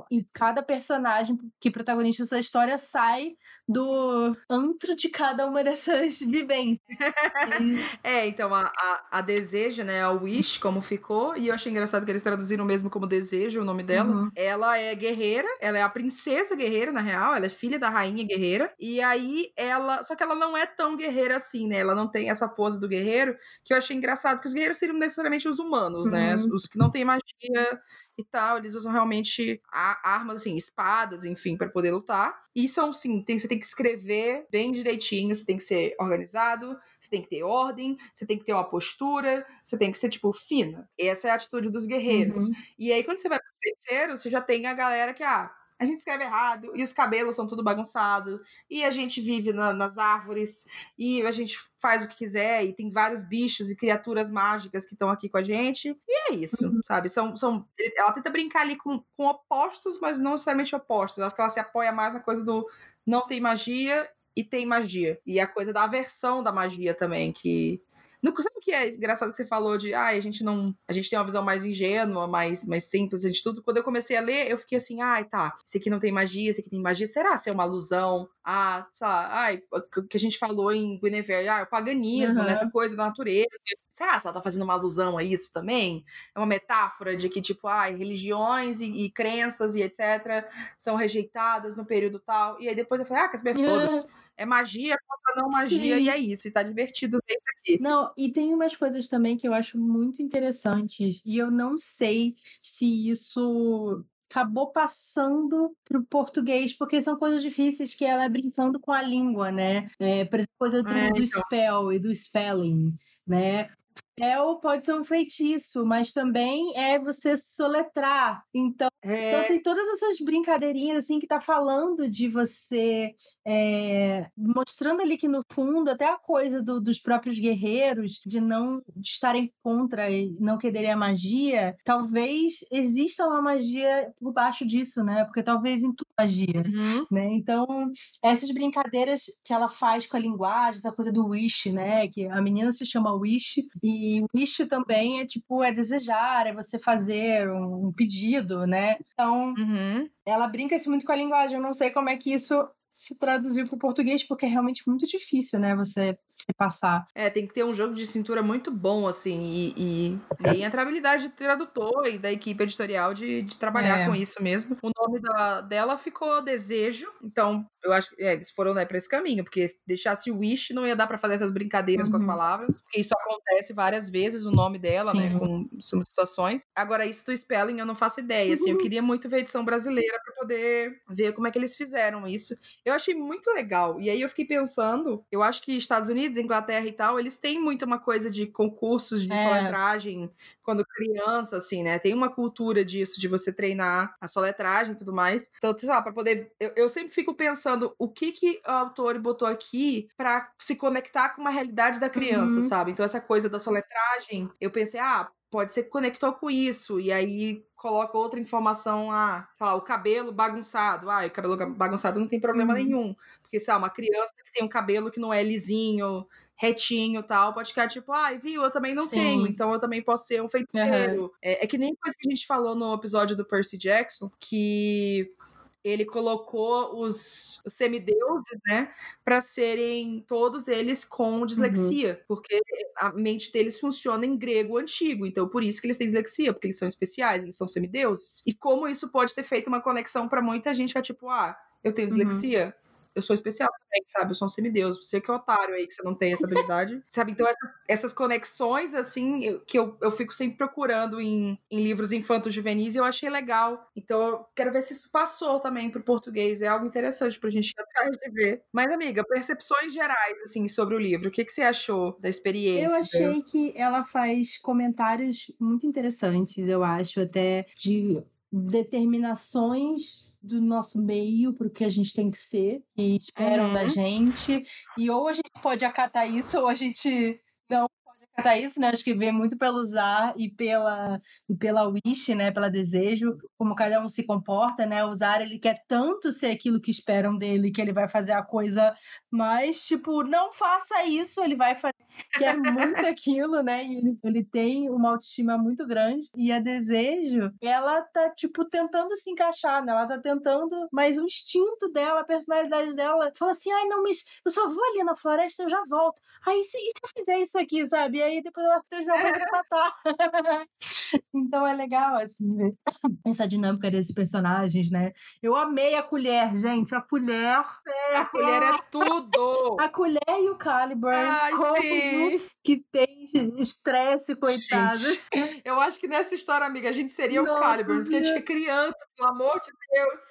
e cada personagem que protagoniza essa história sai do antro de cada uma dessas vivências. é, então a, a, a, Desejo, né, a Wish, como ficou, e eu achei engraçado que eles traduziram mesmo como Desejo o nome dela. Uhum. Ela é guerreira, ela é a princesa guerreira, na real, ela é filha da rainha guerreira, e aí ela. Só que ela não é tão guerreira assim, né? Ela não tem essa pose do guerreiro, que eu achei engraçado, porque os guerreiros seriam necessariamente os humanos, né? uhum. né? Os que não têm magia e tal. Eles usam realmente armas, assim, espadas, enfim, para poder lutar. E são, sim, tem, você tem que escrever bem direitinho, você tem que ser organizado, você tem que ter ordem, você tem que ter uma postura, você tem que ser, tipo, fina. Essa é a atitude dos guerreiros. Uhum. E aí, quando você vai pros feiticeiros, você já tem a galera que, ah, a gente escreve errado, e os cabelos são tudo bagunçado, e a gente vive na, nas árvores, e a gente faz o que quiser, e tem vários bichos e criaturas mágicas que estão aqui com a gente, e é isso, uhum. sabe? São, são, ela tenta brincar ali com, com opostos, mas não necessariamente opostos. Eu acho que ela se apoia mais na coisa do não tem magia e tem magia. E a coisa da aversão da magia também, que no, sabe o que é engraçado que você falou de ah, a gente não. A gente tem uma visão mais ingênua, mais, mais simples de tudo. Quando eu comecei a ler, eu fiquei assim, ai, tá, esse aqui não tem magia, esse aqui tem magia. Será se é uma alusão? Ah, sei lá, ai, o que a gente falou em Guinevere, ah, o paganismo, uhum. nessa coisa da natureza. Será se ela tá fazendo uma alusão a isso também? É uma metáfora de que, tipo, ai, religiões e, e crenças e etc. são rejeitadas no período tal. E aí depois eu falei, ah, que as foda-se. É magia contra não magia, Sim. e é isso, e tá divertido ver isso aqui. Não, e tem umas coisas também que eu acho muito interessantes, e eu não sei se isso acabou passando para o português, porque são coisas difíceis que ela é brincando com a língua, né? É, por exemplo, coisa do, é, então. do spell e do spelling, né? Spell pode ser um feitiço, mas também é você soletrar. Então, é... então tem todas essas brincadeirinhas assim que tá falando de você é, mostrando ali que no fundo até a coisa do, dos próprios guerreiros de não de estarem contra e não quererem a magia, talvez exista uma magia por baixo disso, né? Porque talvez em tudo magia, uhum. né? Então essas brincadeiras que ela faz com a linguagem, essa coisa do wish, né? Que a menina se chama wish e wish também é tipo, é desejar, é você fazer um, um pedido, né? Então, uhum. ela brinca-se muito com a linguagem. Eu não sei como é que isso se traduziu para o português, porque é realmente muito difícil, né? Você se passar. É, tem que ter um jogo de cintura muito bom, assim, e, e, e aí entra a habilidade do tradutor e da equipe editorial de, de trabalhar É. com isso mesmo. O nome da, dela ficou Desejo, então eu acho que é, eles foram né, pra esse caminho, porque deixasse Wish não ia dar pra fazer essas brincadeiras com as Uhum. palavras, porque isso acontece várias vezes, o nome dela, né, Sim. com são situações. Agora, isso do spelling eu não faço ideia, assim, eu queria muito ver a edição brasileira pra poder ver como é que eles fizeram isso. Eu achei muito legal. E aí eu fiquei pensando, eu acho que Estados Unidos, Inglaterra e tal, eles têm muito uma coisa de concursos de É. soletragem quando criança, assim, né? Tem uma cultura disso, de você treinar a soletragem e tudo mais. Então, sei lá, pra poder. Eu, eu sempre fico pensando o que que o autor botou aqui pra se conectar com uma realidade da criança, Uhum. sabe? Então, essa coisa da soletragem, eu pensei, ah, pode ser que conectou com isso. E aí coloca outra informação, ah, sei lá, o cabelo bagunçado. Ah, o cabelo bagunçado não tem problema Uhum. nenhum. Porque, sei lá, uma criança que tem um cabelo que não é lisinho, retinho e tal, pode ficar tipo, ai, viu, eu também não Sim. tenho, então eu também posso ser um feiticeiro. É, é que nem coisa que a gente falou no episódio do Percy Jackson, que ele colocou os, os semideuses, né, para serem todos eles com dislexia, porque a mente deles funciona em grego antigo, então por isso que eles têm dislexia, porque eles são especiais, eles são semideuses. E como isso pode ter feito uma conexão para muita gente que é tipo, ah, eu tenho Uhum. Eu sou especial também, sabe? Eu sou um semideus. Você que é otário aí, que você não tem essa habilidade. sabe? Então, essa- essas conexões, assim, eu- que eu, eu fico sempre procurando em, em livros infantos juvenis e eu achei legal. Então, eu quero ver se isso passou também pro português. É algo interessante pra gente ir atrás de ver. Mas, amiga, percepções gerais, assim, sobre o livro. O que, que você achou da experiência? Eu achei que ela faz comentários muito interessantes, eu acho, até de determinações do nosso meio para o que a gente tem que ser e esperam Uhum. da gente. E ou a gente pode acatar isso, ou a gente não pode acatar isso, né? Acho que vem muito pelo usar e pela, e pela wish, né? Pela desejo, como cada um se comporta, né? O Zara, ele quer tanto ser aquilo que esperam dele, que ele vai fazer a coisa mais, tipo, não faça isso, ele vai fazer quer muito aquilo, né? E ele, ele tem uma autoestima muito grande. E a desejo, ela tá, tipo, tentando se encaixar, né? Ela tá tentando, mas o instinto dela, a personalidade dela, fala assim: ai, não, mas eu só vou ali na floresta, eu já volto. Aí, se, e se eu fizer isso aqui, sabe? E aí depois ela Deus vai me matar. então é legal, assim, ver essa dinâmica desses personagens, né? Eu amei a colher, gente. A colher. A colher é tudo! A colher e o Caliburn. Ai, como que tem estresse, coitado. Gente, eu acho que nessa história, amiga, a gente seria o Nossa, Caliburn, porque a gente é criança, pelo amor de Deus.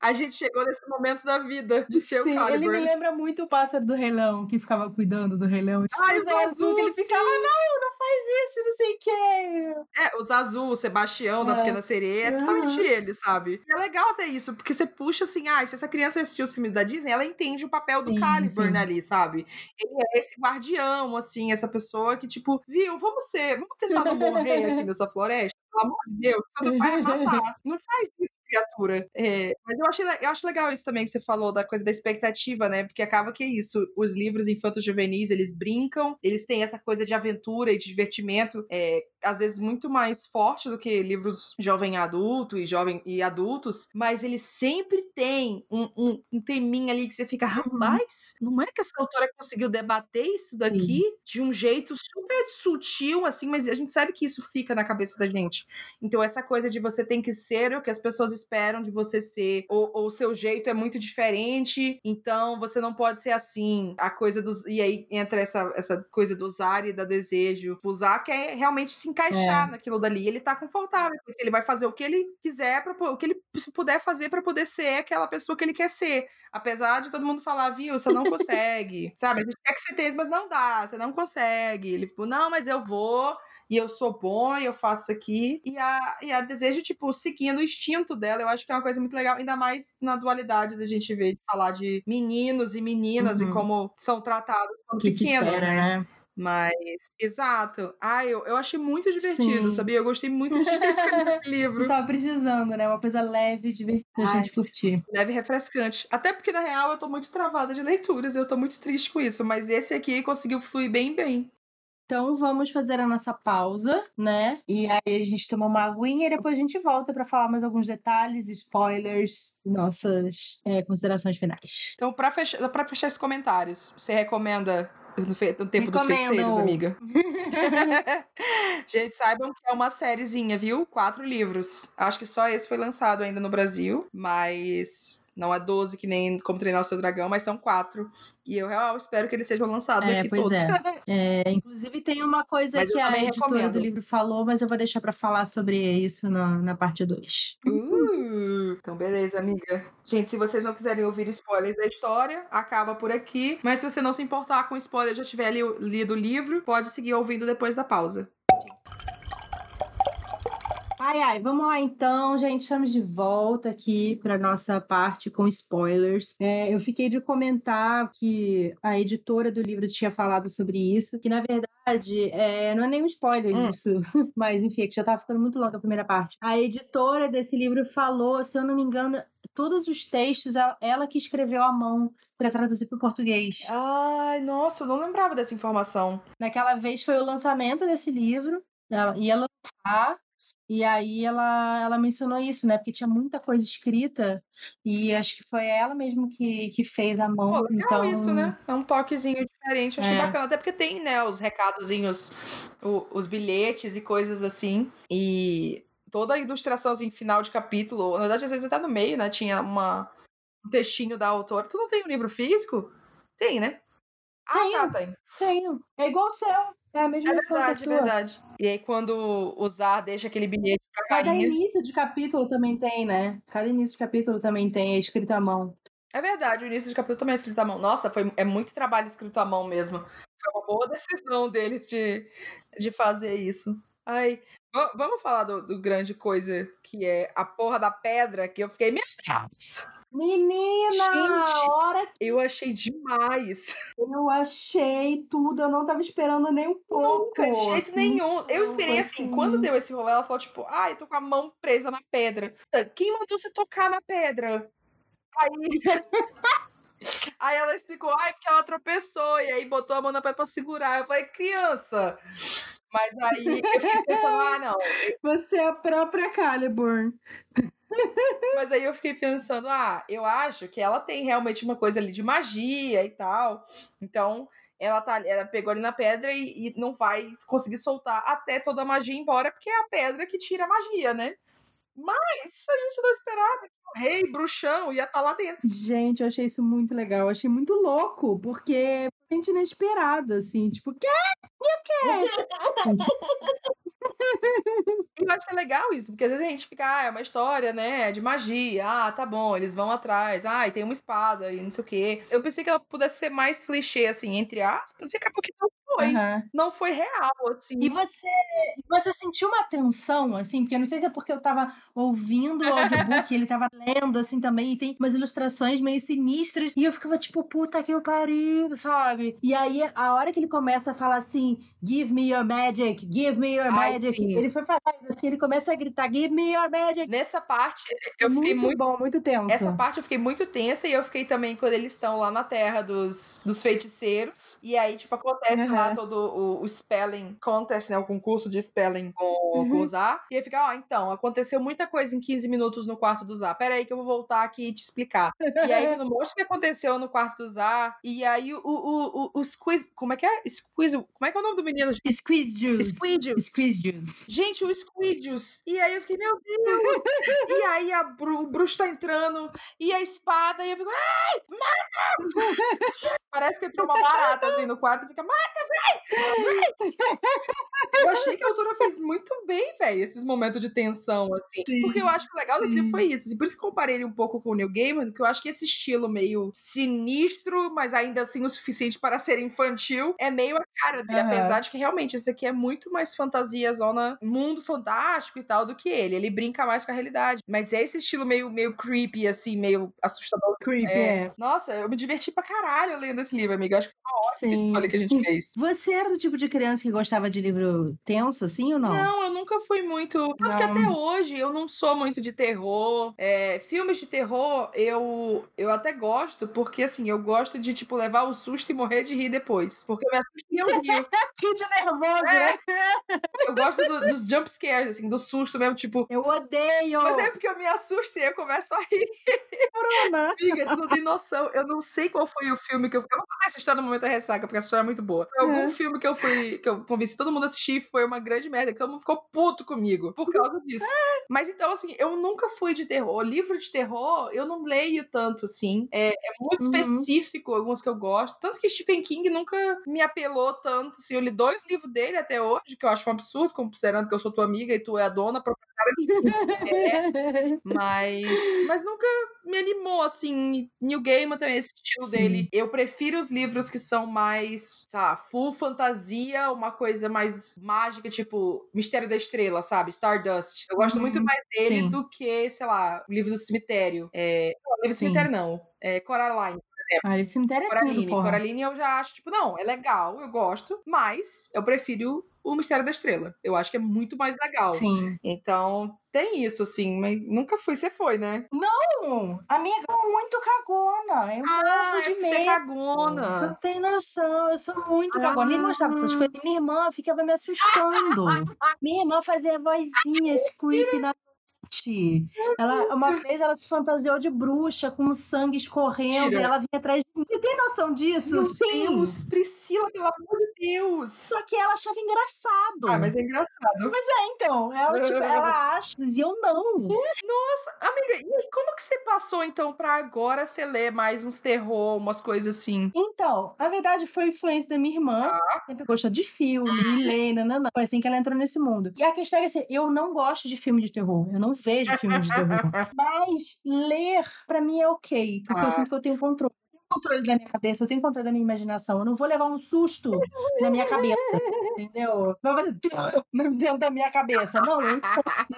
A gente chegou nesse momento da vida de ser Sim, o ele me lembra muito o pássaro do Rei Leão, que ficava cuidando do Rei Leão. Ai, O o Zé azul, que ele ficava, não, não faz isso, não sei o quê. É, os azul, o Sebastião da É. Pequena Sereia, é totalmente ele, sabe? E é legal até isso, porque você puxa assim, ah, se essa criança assistiu os filmes da Disney, ela entende o papel do Sim, sim. ali, sabe? Ele é esse guardião, assim, essa pessoa que, tipo, viu, vamos ser, vamos tentar não morrer aqui nessa floresta. Pelo amor de Deus, pai vai matar. Não faz isso, criatura. É, mas eu, achei, eu acho legal isso também que você falou, da coisa da expectativa, né? Porque acaba que é isso. Os livros infantos juvenis, eles brincam, eles têm essa coisa de aventura e de divertimento, é, às vezes muito mais forte do que livros jovem adulto e jovem e adultos, mas eles sempre têm um, um, um teminha ali que você fica, rapaz, não é que essa autora conseguiu debater isso daqui de um jeito super sutil, assim, mas a gente sabe que isso fica na cabeça da gente. Então, essa coisa de você tem que ser o que as pessoas esperam de você ser, ou ou o seu jeito é muito diferente, então você não pode ser assim. A coisa dos. E aí entra essa, essa coisa do usar e da desejo. Usar quer realmente se encaixar É. naquilo dali. Ele tá confortável. Ele vai fazer o que ele quiser, pra, o que ele puder fazer pra poder ser aquela pessoa que ele quer ser. Apesar de todo mundo falar, viu, você não consegue. Sabe? A gente quer que você tenha, mas não dá, você não consegue. Ele, tipo, não, mas eu vou e eu sou bom e eu faço isso aqui. E a, e a desejo, tipo, seguindo o instinto dela, eu acho que é uma coisa muito legal, ainda mais na dualidade da gente ver, de falar de meninos e meninas Uhum. e como são tratados quando Que pequenos, espera, né? né? Mas, exato. Ah, eu, eu achei muito divertido, Sim. sabia? Eu gostei muito de ter escolhido esse livro. Estava precisando, né? Uma coisa leve, divertida pra gente curtir. Leve e refrescante. Até porque, na real, eu tô muito travada de leituras e eu tô muito triste com isso. Mas esse aqui conseguiu fluir bem, bem. Então vamos fazer a nossa pausa, né? E aí a gente toma uma aguinha e depois a gente volta para falar mais alguns detalhes, spoilers nossas é, considerações finais. Então, pra fechar, pra fechar esses comentários, você recomenda no, fe... no tempo dos feiticeiros, amiga. Gente, saibam que é uma sériezinha, viu? Quatro livros. Acho que só esse foi lançado ainda no Brasil, mas não é 12 que nem Como Treinar o Seu Dragão, mas são quatro. E eu real espero que eles sejam lançados é, aqui todos. É. é. inclusive tem uma coisa Mas que a editora recomendo. do livro falou, mas eu vou deixar pra falar sobre isso na, na parte 2. Uh, então, beleza, amiga. Gente, se vocês não quiserem ouvir spoilers da história, acaba por aqui. Mas se você não se importar com spoiler já tiver li- lido o livro, pode seguir ouvindo depois da pausa. Ai, ai, vamos lá então, gente. Estamos de volta aqui para nossa parte com spoilers. É, eu fiquei de comentar que a editora do livro tinha falado sobre isso, que na verdade é, não é nenhum spoiler Hum. isso, mas enfim, é que já estava ficando muito longa a primeira parte. A editora desse livro falou, se eu não me engano, todos os textos ela, ela que escreveu à mão para traduzir para o português. Ai, nossa, eu não lembrava dessa informação. Naquela vez foi o lançamento desse livro, ela ia lançar, e aí ela, ela mencionou isso, né? Porque tinha muita coisa escrita, e acho que foi ela mesmo que, que fez a mão. Pô, legal então, isso, né? É um toquezinho diferente, achei É. bacana. Até porque tem, né, os recadozinhos, o- os bilhetes e coisas assim. E toda a ilustraçãozinha final de capítulo, na verdade, às vezes até no meio, né, tinha uma, um textinho da autora. Tu não tem um livro físico? Tem, né? Ah, Tenho. tá, tem. Tenho. É igual o seu. É a mesma É edição que a verdade, verdade. E aí, quando usar, deixa aquele bilhete pra Cada carinha. início de capítulo também tem, né? Cada início de capítulo também tem, é escrito à mão. É verdade, o início de capítulo também é escrito à mão. Nossa, foi, é muito trabalho escrito à mão mesmo. Foi uma boa decisão deles de, de fazer isso. Ai, va- vamos falar do, do grande coisa que é a porra da pedra, que eu fiquei, meu Deus! Menina, Gente. a hora Eu achei demais. eu achei tudo, eu não tava esperando nem um pouco. Nunca, de jeito nenhum. Eu esperei assim, assim. quando deu esse rolê, ela falou, tipo, ai, tô com a mão presa na pedra. Quem mandou você tocar na pedra? Aí. Aí ela explicou, ai, porque ela tropeçou, e aí botou a mão na pedra pra segurar. Eu falei, criança. Mas aí eu fiquei pensando, ah, não. Você é a própria Caliburn. Mas aí eu fiquei pensando, ah, eu acho que ela tem realmente uma coisa ali de magia e tal. Então, ela tá ela pegou ali na pedra e, e não vai conseguir soltar até toda a magia ir embora, porque é a pedra que tira a magia, né? Mas a gente não esperava que o rei, bruxão, ia estar lá dentro. Gente, eu achei isso muito legal. Eu achei muito louco, porque é realmente inesperado, assim. Tipo, quê? E o quê? Eu acho que é legal isso, porque às vezes a gente fica, ah, é uma história, né, de magia, ah, tá bom, eles vão atrás, ah, e tem uma espada e não sei o quê. Eu pensei que ela pudesse ser mais clichê, assim, entre aspas, e acabou que não foi. Aham. Não foi real, assim. E você, você sentiu uma tensão, assim? Porque eu não sei se é porque eu tava ouvindo o audiobook, ele tava lendo, assim, também, e tem umas ilustrações meio sinistras, e eu ficava tipo, puta que pariu, sabe? E aí, a hora que ele começa a falar assim, give me your magic, give me your Ai, magic, sim. ele foi falar assim, ele começa a gritar, give me your magic. Nessa parte, eu fiquei muito. bom, muito tenso. Essa parte eu fiquei muito tensa e eu fiquei também quando eles estão lá na terra dos, dos feiticeiros. E aí, tipo, acontece Uhum. lá todo o, o spelling contest, né? O concurso de spelling com, com Uhum. o Zá. E aí fica, ó, então, aconteceu muita coisa em 15 minutos no quarto do Zá. Pera aí que eu vou voltar aqui e te explicar. E aí, quando mostra o que aconteceu no quarto do Zá, e aí o, o, o, o Squeeze. Como é que é? Squeeze. Como é que é o nome do menino? Squeeze juice. Squeedius. Squeeze juice. Gente, o Squeedius. E aí eu fiquei, meu Deus. e aí a bru- o bruxo tá entrando. E a espada. E eu fico, ai, mata! Parece que entrou uma barata assim no quarto. Fica, mata, vai! Vai! Eu achei que a autora fez muito bem, velho, esses momentos de tensão, assim. Sim, Porque eu acho que o legal desse livro foi isso. Por isso que eu comparei ele um pouco com o Neil Gaiman, que eu acho que esse estilo meio sinistro, mas ainda assim o suficiente para ser infantil, é meio a cara dele. Aham. Apesar de que realmente esse aqui é muito mais fantasia, mundo fantástico e tal do que ele. Ele brinca mais com a realidade. Mas é esse estilo meio, meio creepy, assim, meio assustador. Creepy, É. é. Nossa, eu me diverti pra caralho lendo esse livro, amiga. Acho que foi uma ótima Sim. escolha que a gente fez. Você era do tipo de criança que gostava de livro tenso, assim, ou não? Não, eu nunca fui muito. Tanto que até hoje eu não sou muito de terror. É, filmes de terror eu, eu até gosto, porque assim, eu gosto de, tipo, levar o susto e morrer de rir depois. Porque eu me assusto e eu rio. Que de nervoso, É. né? Eu gosto do- dos jump scares, assim, do susto mesmo, tipo. Eu odeio! Mas é porque eu me assusto e eu começo a rir. corona. Amiga, tu não tem noção. Eu não sei qual foi o filme que eu. Eu vou contar essa história no momento da ressaca, porque essa história é muito boa. Foi algum É. filme que eu fui. que eu convenci todo mundo a assistir, foi uma grande merda, que todo mundo ficou puto comigo por causa disso. Mas então, assim, eu nunca fui de terror. Livro de terror, eu não leio tanto, assim. É, é muito Uhum. específico, alguns que eu gosto. Tanto que Stephen King nunca me apelou tanto, assim. Eu li dois livros dele até hoje, que eu acho um absurdo, considerando que eu sou tua amiga e tu é a dona, proprietária de. É, mas, mas nunca me animou, assim. New Gaiman também, esse estilo Sim. dele. Eu prefiro os livros que são mais, lá, full fantasia, uma coisa mais mágica, tipo Mistério da Estrela, sabe? Stardust. Eu gosto Uhum, muito mais dele sim. do que, sei lá, o livro do cemitério. É, não, livro do Sim. cemitério não. É Coraline. Ah, esse cemitério é Coraline. tudo. Coraline eu já acho, tipo, não, é legal, eu gosto, mas eu prefiro o Mistério da Estrela. Eu acho que é muito mais legal. Sim. Então, tem isso, assim, mas nunca fui, você foi, né? Não, amiga, eu sou muito cagona. Eu Ah, morro é de você é medo. Você cagona. não tem noção, eu sou muito cagona. Nem gostava dessas Ah. coisas. Minha irmã ficava me assustando. Minha irmã fazia vozinha, esse creepy na. Ela, uma vez ela se fantasiou de bruxa com sangue escorrendo Mentira. e ela vinha atrás de mim. Você tem noção disso? Meu Sim. Deus, Priscila, pelo amor de Deus. Só que ela achava engraçado. Ah, mas é engraçado. Então, ela, tipo, ela acha, e eu não. Nossa, amiga, e como que você passou, então, pra agora você ler mais uns terror, umas coisas assim? Então, a verdade foi influência da minha irmã. Sempre gostou de filme, e ler, nananã. Foi assim que ela entrou nesse mundo. E a questão é que assim, eu não gosto de filme de terror. Eu não vejo filme de terror. Mas ler, pra mim, é ok. Porque Ah. eu sinto que eu tenho controle. Controle da minha cabeça, eu tenho controle da minha imaginação. Eu não vou levar um susto na minha cabeça. Entendeu? Não vai fazer dentro da minha cabeça. Não, eu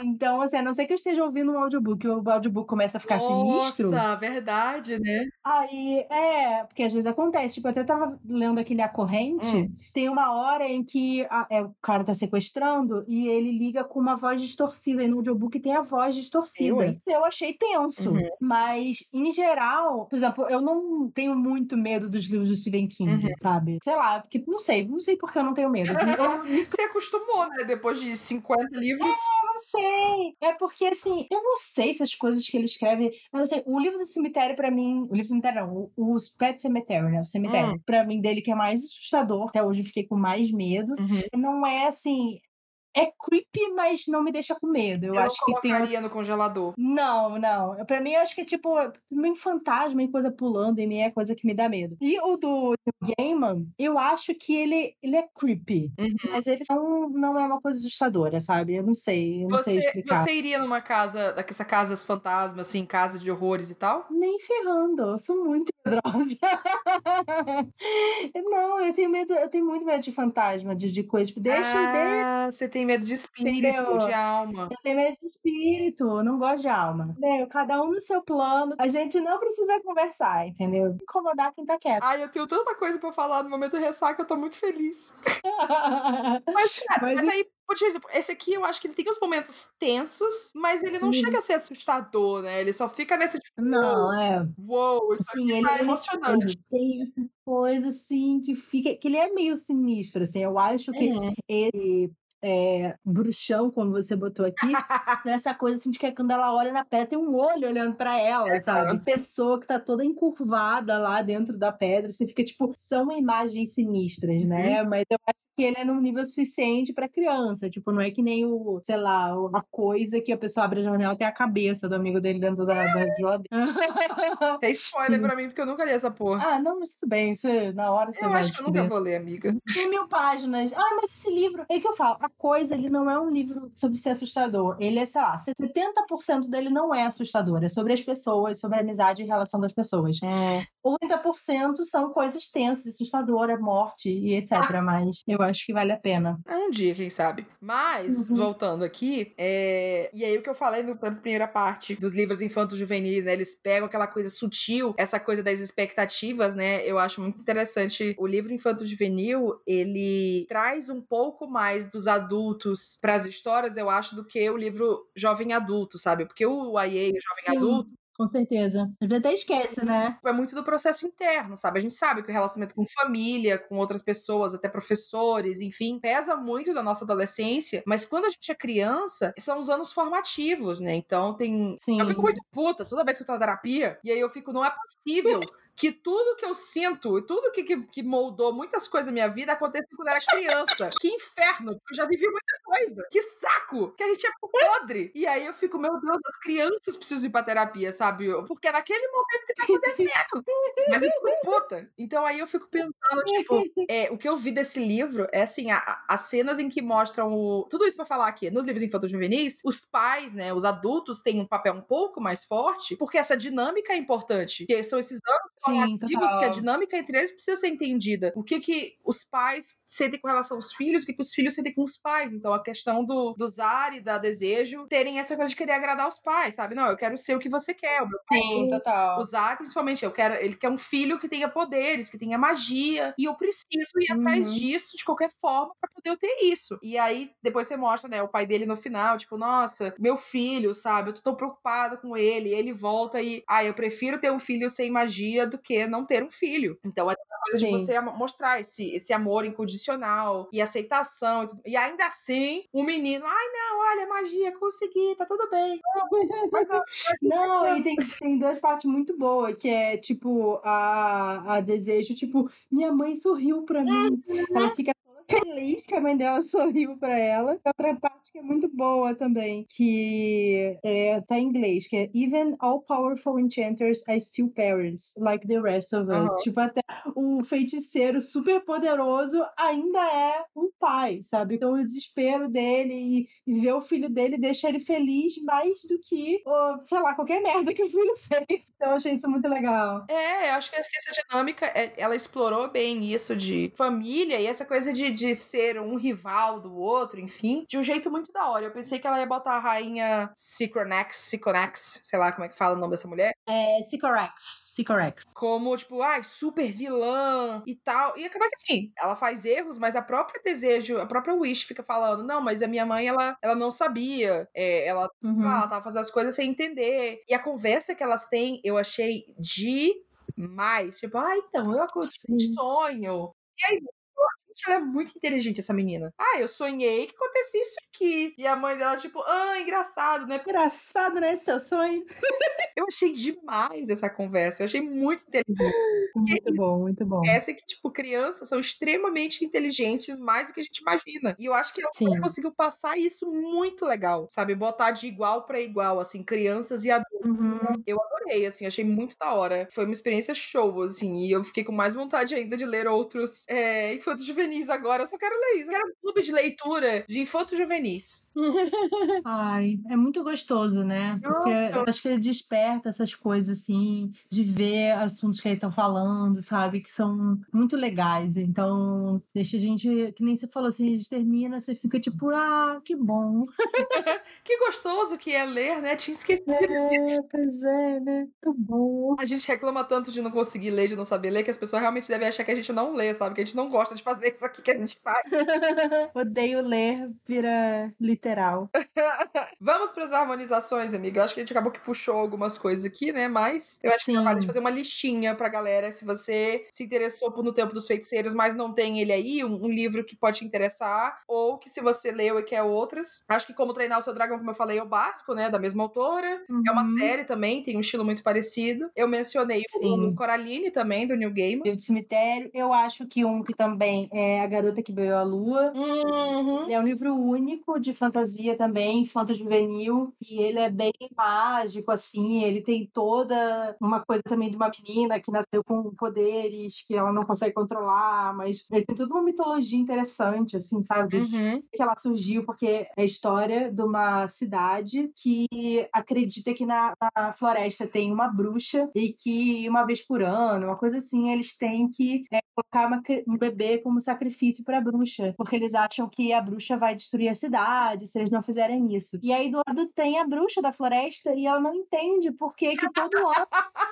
Então, assim, a não ser que eu esteja ouvindo um audiobook e o audiobook começa a ficar sinistro. Nossa, verdade, né? Aí, é, porque às vezes acontece. Tipo, eu até tava lendo aquele A Corrente. Hum. Tem uma hora em que a- é, o cara tá sequestrando e ele liga com uma voz distorcida. E no audiobook tem a voz distorcida. Eu? Eu achei tenso. Uhum. Mas, em geral, por exemplo, eu não tenho muito medo dos livros do Stephen King, Uhum. sabe? Sei lá, porque não sei, não sei por que eu não tenho medo. Assim, eu não Você acostumou, né? Depois de 50 livros. sei. É porque, assim, eu não sei se as coisas que ele escreve. Mas, assim, o livro do cemitério, pra mim. O livro do cemitério, não. O, o Pet Cemetery, né? O cemitério. Hum. Pra mim, dele, que é mais assustador. Até hoje eu fiquei com mais medo. Uhum. Não é assim. É creepy, mas não me deixa com medo. Eu, Eu, acho que tem. colocaria no congelador. Não, não. Pra mim, eu acho que é tipo, meio fantasma e coisa pulando em mim é coisa que me dá medo. E o do Gaiman, eu acho que ele, ele é creepy. Uhum. Mas ele não, não é uma coisa assustadora, sabe? Eu não sei, eu não sei Você, explicar. você iria numa casa, dessa casas fantasma, assim, casa de horrores e tal? Nem ferrando, eu sou muito medrosa. não, eu tenho medo, eu tenho muito medo de fantasma, de, de coisa. Tipo, deixa, deixa. ah, você tem medo de espírito, Entendeu? de alma. Eu tenho medo de espírito, eu não gosto de alma. Entendeu? Cada um no seu plano. A gente não precisa conversar, entendeu? Incomodar quem tá quieto. Ai, eu tenho tanta coisa pra falar no momento do ressaca, eu tô muito feliz. Mas, cara, Mas mas aí, por exemplo, esse aqui eu acho que ele tem uns momentos tensos, mas ele não Hum. chega a ser assustador, né? Ele só fica nesse tipo, Não, é. uou, isso Sim, aqui ele, tá ele- emocionante. ele tem essa coisa assim que fica. que ele é meio sinistro, assim. Eu acho que Uhum. ele. É, bruxão, como você botou aqui, tem essa coisa assim de que quando ela olha na pedra, tem um olho olhando pra ela, sabe? Pessoa que tá toda encurvada lá dentro da pedra, você fica tipo, são imagens sinistras, né? Mas eu acho que ele é num nível suficiente pra criança, tipo, não é que nem o, sei lá, a coisa que a pessoa abre a janela e tem a cabeça do amigo dele dentro da, da geladeira. Tem spoiler pra mim, porque eu nunca li essa porra. ah, não, mas tudo bem, você, na hora você eu vai acho que eu nunca vou ler, amiga. Tem mil páginas. Ah, mas esse livro. É que eu falo. A coisa, ele não é um livro sobre ser assustador. Ele é, sei lá, 70% dele não é assustador. É sobre as pessoas, sobre a amizade e relação das pessoas. 80% são coisas tensas, assustadoras, morte e etc. Mas eu acho que vale a pena. É um dia, quem sabe. Mas, Uhum. voltando aqui, é... e aí o que eu falei no- na primeira parte dos livros infantos juvenis, né? Eles pegam aquela coisa sutil, essa coisa das expectativas, né? Eu acho muito interessante. O livro infanto juvenil, ele traz um pouco mais dos adultos para as histórias, eu acho, do que o livro jovem adulto, sabe? Porque o YA, o jovem Sim. adulto, Com certeza. A gente até esquece, né? É muito do processo interno, sabe? A gente sabe que o relacionamento com família, com outras pessoas, até professores, enfim, pesa muito da nossa adolescência, mas quando a gente é criança, são os anos formativos, né? Então tem. Sim. Eu fico muito puta toda vez que eu tô na terapia, e aí eu fico, não é possível que tudo que eu sinto, tudo que, que, que moldou muitas coisas da minha vida aconteceu quando eu era criança. que inferno, eu já vivi muita coisa. Que saco, que a gente é podre. E aí eu fico, meu Deus, as crianças precisam ir pra terapia, sabe? Porque é naquele momento que tá acontecendo. Mas eu fico puta. Então aí eu fico pensando, tipo, é, o que eu vi desse livro é assim, a, as cenas em que mostram o. Tudo isso pra falar aqui, nos livros infantos juvenis, os pais, né, os adultos têm um papel um pouco mais forte, porque essa dinâmica é importante. Porque são esses anos Sim, formativos que a dinâmica entre eles precisa ser entendida. O que que os pais sentem com relação aos filhos, o que que os filhos sentem com os pais. Então a questão do, do zar e da desejo terem essa coisa de querer agradar os pais, sabe? Não, eu quero ser o que você quer. O meu pai, Sim, total. O zar, principalmente, eu quero, ele quer um filho que tenha poderes, que tenha magia, e eu preciso ir uhum. atrás disso de qualquer forma para poder eu ter isso. E aí depois você mostra, né, o pai dele no final, tipo, nossa, meu filho, sabe? Eu tô tão preocupada com ele, ele volta e, ah, eu prefiro ter um filho sem magia do que não ter um filho. Então é coisa Sim. de você mostrar esse, esse amor incondicional e aceitação. E, e ainda assim, o menino, ai não, olha, magia, consegui, tá tudo bem. Não, e tem, tem duas partes muito boas, que é tipo, a, a desejo, tipo, minha mãe sorriu pra mim. Uhum. Ela fica feliz que a mãe dela sorriu para ela. Outra parte que é muito boa também, que é, tá em inglês, que é Even all powerful enchanters are still parents, like the rest of us. Uhum. Tipo, até um feiticeiro super poderoso ainda é um pai, sabe? Então o desespero dele e, e ver o filho dele deixa ele feliz mais do que, oh, sei lá, qualquer merda que o filho fez. Então eu achei isso muito legal. É, acho que essa dinâmica, é, ela explorou bem isso de família e essa coisa de de ser um rival do outro, enfim, de um jeito muito da hora. Eu pensei que ela ia botar a rainha Sycorax, Sycorax, sei lá como é que fala o nome dessa mulher. É, Sycorax, Sycorax. Como, tipo, ai, super vilã e tal. E acaba que assim, ela faz erros, mas a própria desejo, a própria Wish fica falando, não, mas a minha mãe, ela, ela não sabia. É, ela, uhum. ela tava fazendo as coisas sem entender. E a conversa que elas têm, eu achei demais. Tipo, ah, então, eu acordei um sonho. E aí, Gente, ela é muito inteligente, essa menina. Ah, eu sonhei que acontecia isso aqui. E a mãe dela, tipo, ah, engraçado, né? Engraçado, né? Seu sonho. eu achei demais essa conversa. Eu achei muito inteligente. Muito bom, muito bom. Essa é que, tipo, crianças são extremamente inteligentes, mais do que a gente imagina. E eu acho que ela conseguiu passar isso muito legal, sabe? Botar de igual para igual, assim, crianças e adultos. Uhum. Eu adorei, assim, achei muito da hora. Foi uma experiência show, assim, e eu fiquei com mais vontade ainda de ler outros é, infantos juvenis agora. Eu só quero ler isso. Eu quero um clube de leitura de infantos juvenis. Ai, é muito gostoso, né? Porque eu acho que ele desperta essas coisas, assim, de ver assuntos que ele estão falando, sabe? Que são muito legais. Então, deixa a gente, que nem você falou assim, a gente termina, você fica tipo, ah, que bom. que gostoso que é ler, né? Tinha esquecido é, disso. Pois é, né? Muito bom. A gente reclama tanto de não conseguir ler, de não saber ler, que as pessoas realmente devem achar que a gente não lê, sabe? Que a gente não gosta de fazer isso aqui que a gente faz. Odeio ler, vira literal. Vamos para as harmonizações, amiga. Eu acho que a gente acabou que puxou algumas coisas aqui, né? Mas eu acho Sim. que vale fazer uma listinha pra galera. Se você se interessou por No Tempo dos Feiticeiros, mas não tem ele aí, um, um livro que pode te interessar, ou que se você leu e quer outras. Acho que Como Treinar o Seu Dragão, como eu falei, é o básico, né? Da mesma autora. Uhum. É uma uhum. série também, tem um estilo muito parecido. Eu mencionei Sim. o Coraline também, do New Game. E o Cemitério. Eu acho que um que também é A Garota que Veio à Lua. Uhum. É um livro único de fantasia também, fantasia juvenil. E ele é bem mágico, assim. Ele tem toda uma coisa também de uma menina que nasceu com poderes que ela não consegue controlar, mas ele tem toda uma mitologia interessante, assim, sabe? Uhum. Que ela surgiu porque é a história de uma cidade que acredita que na, na, floresta tem uma bruxa e que uma vez por ano, uma coisa assim, eles têm que é, colocar uma, um bebê como sacrifício para a bruxa, porque eles acham que a bruxa vai destruir a cidade se eles não fizerem isso. E aí do lado tem a bruxa da floresta e ela não entende por que, que todo ano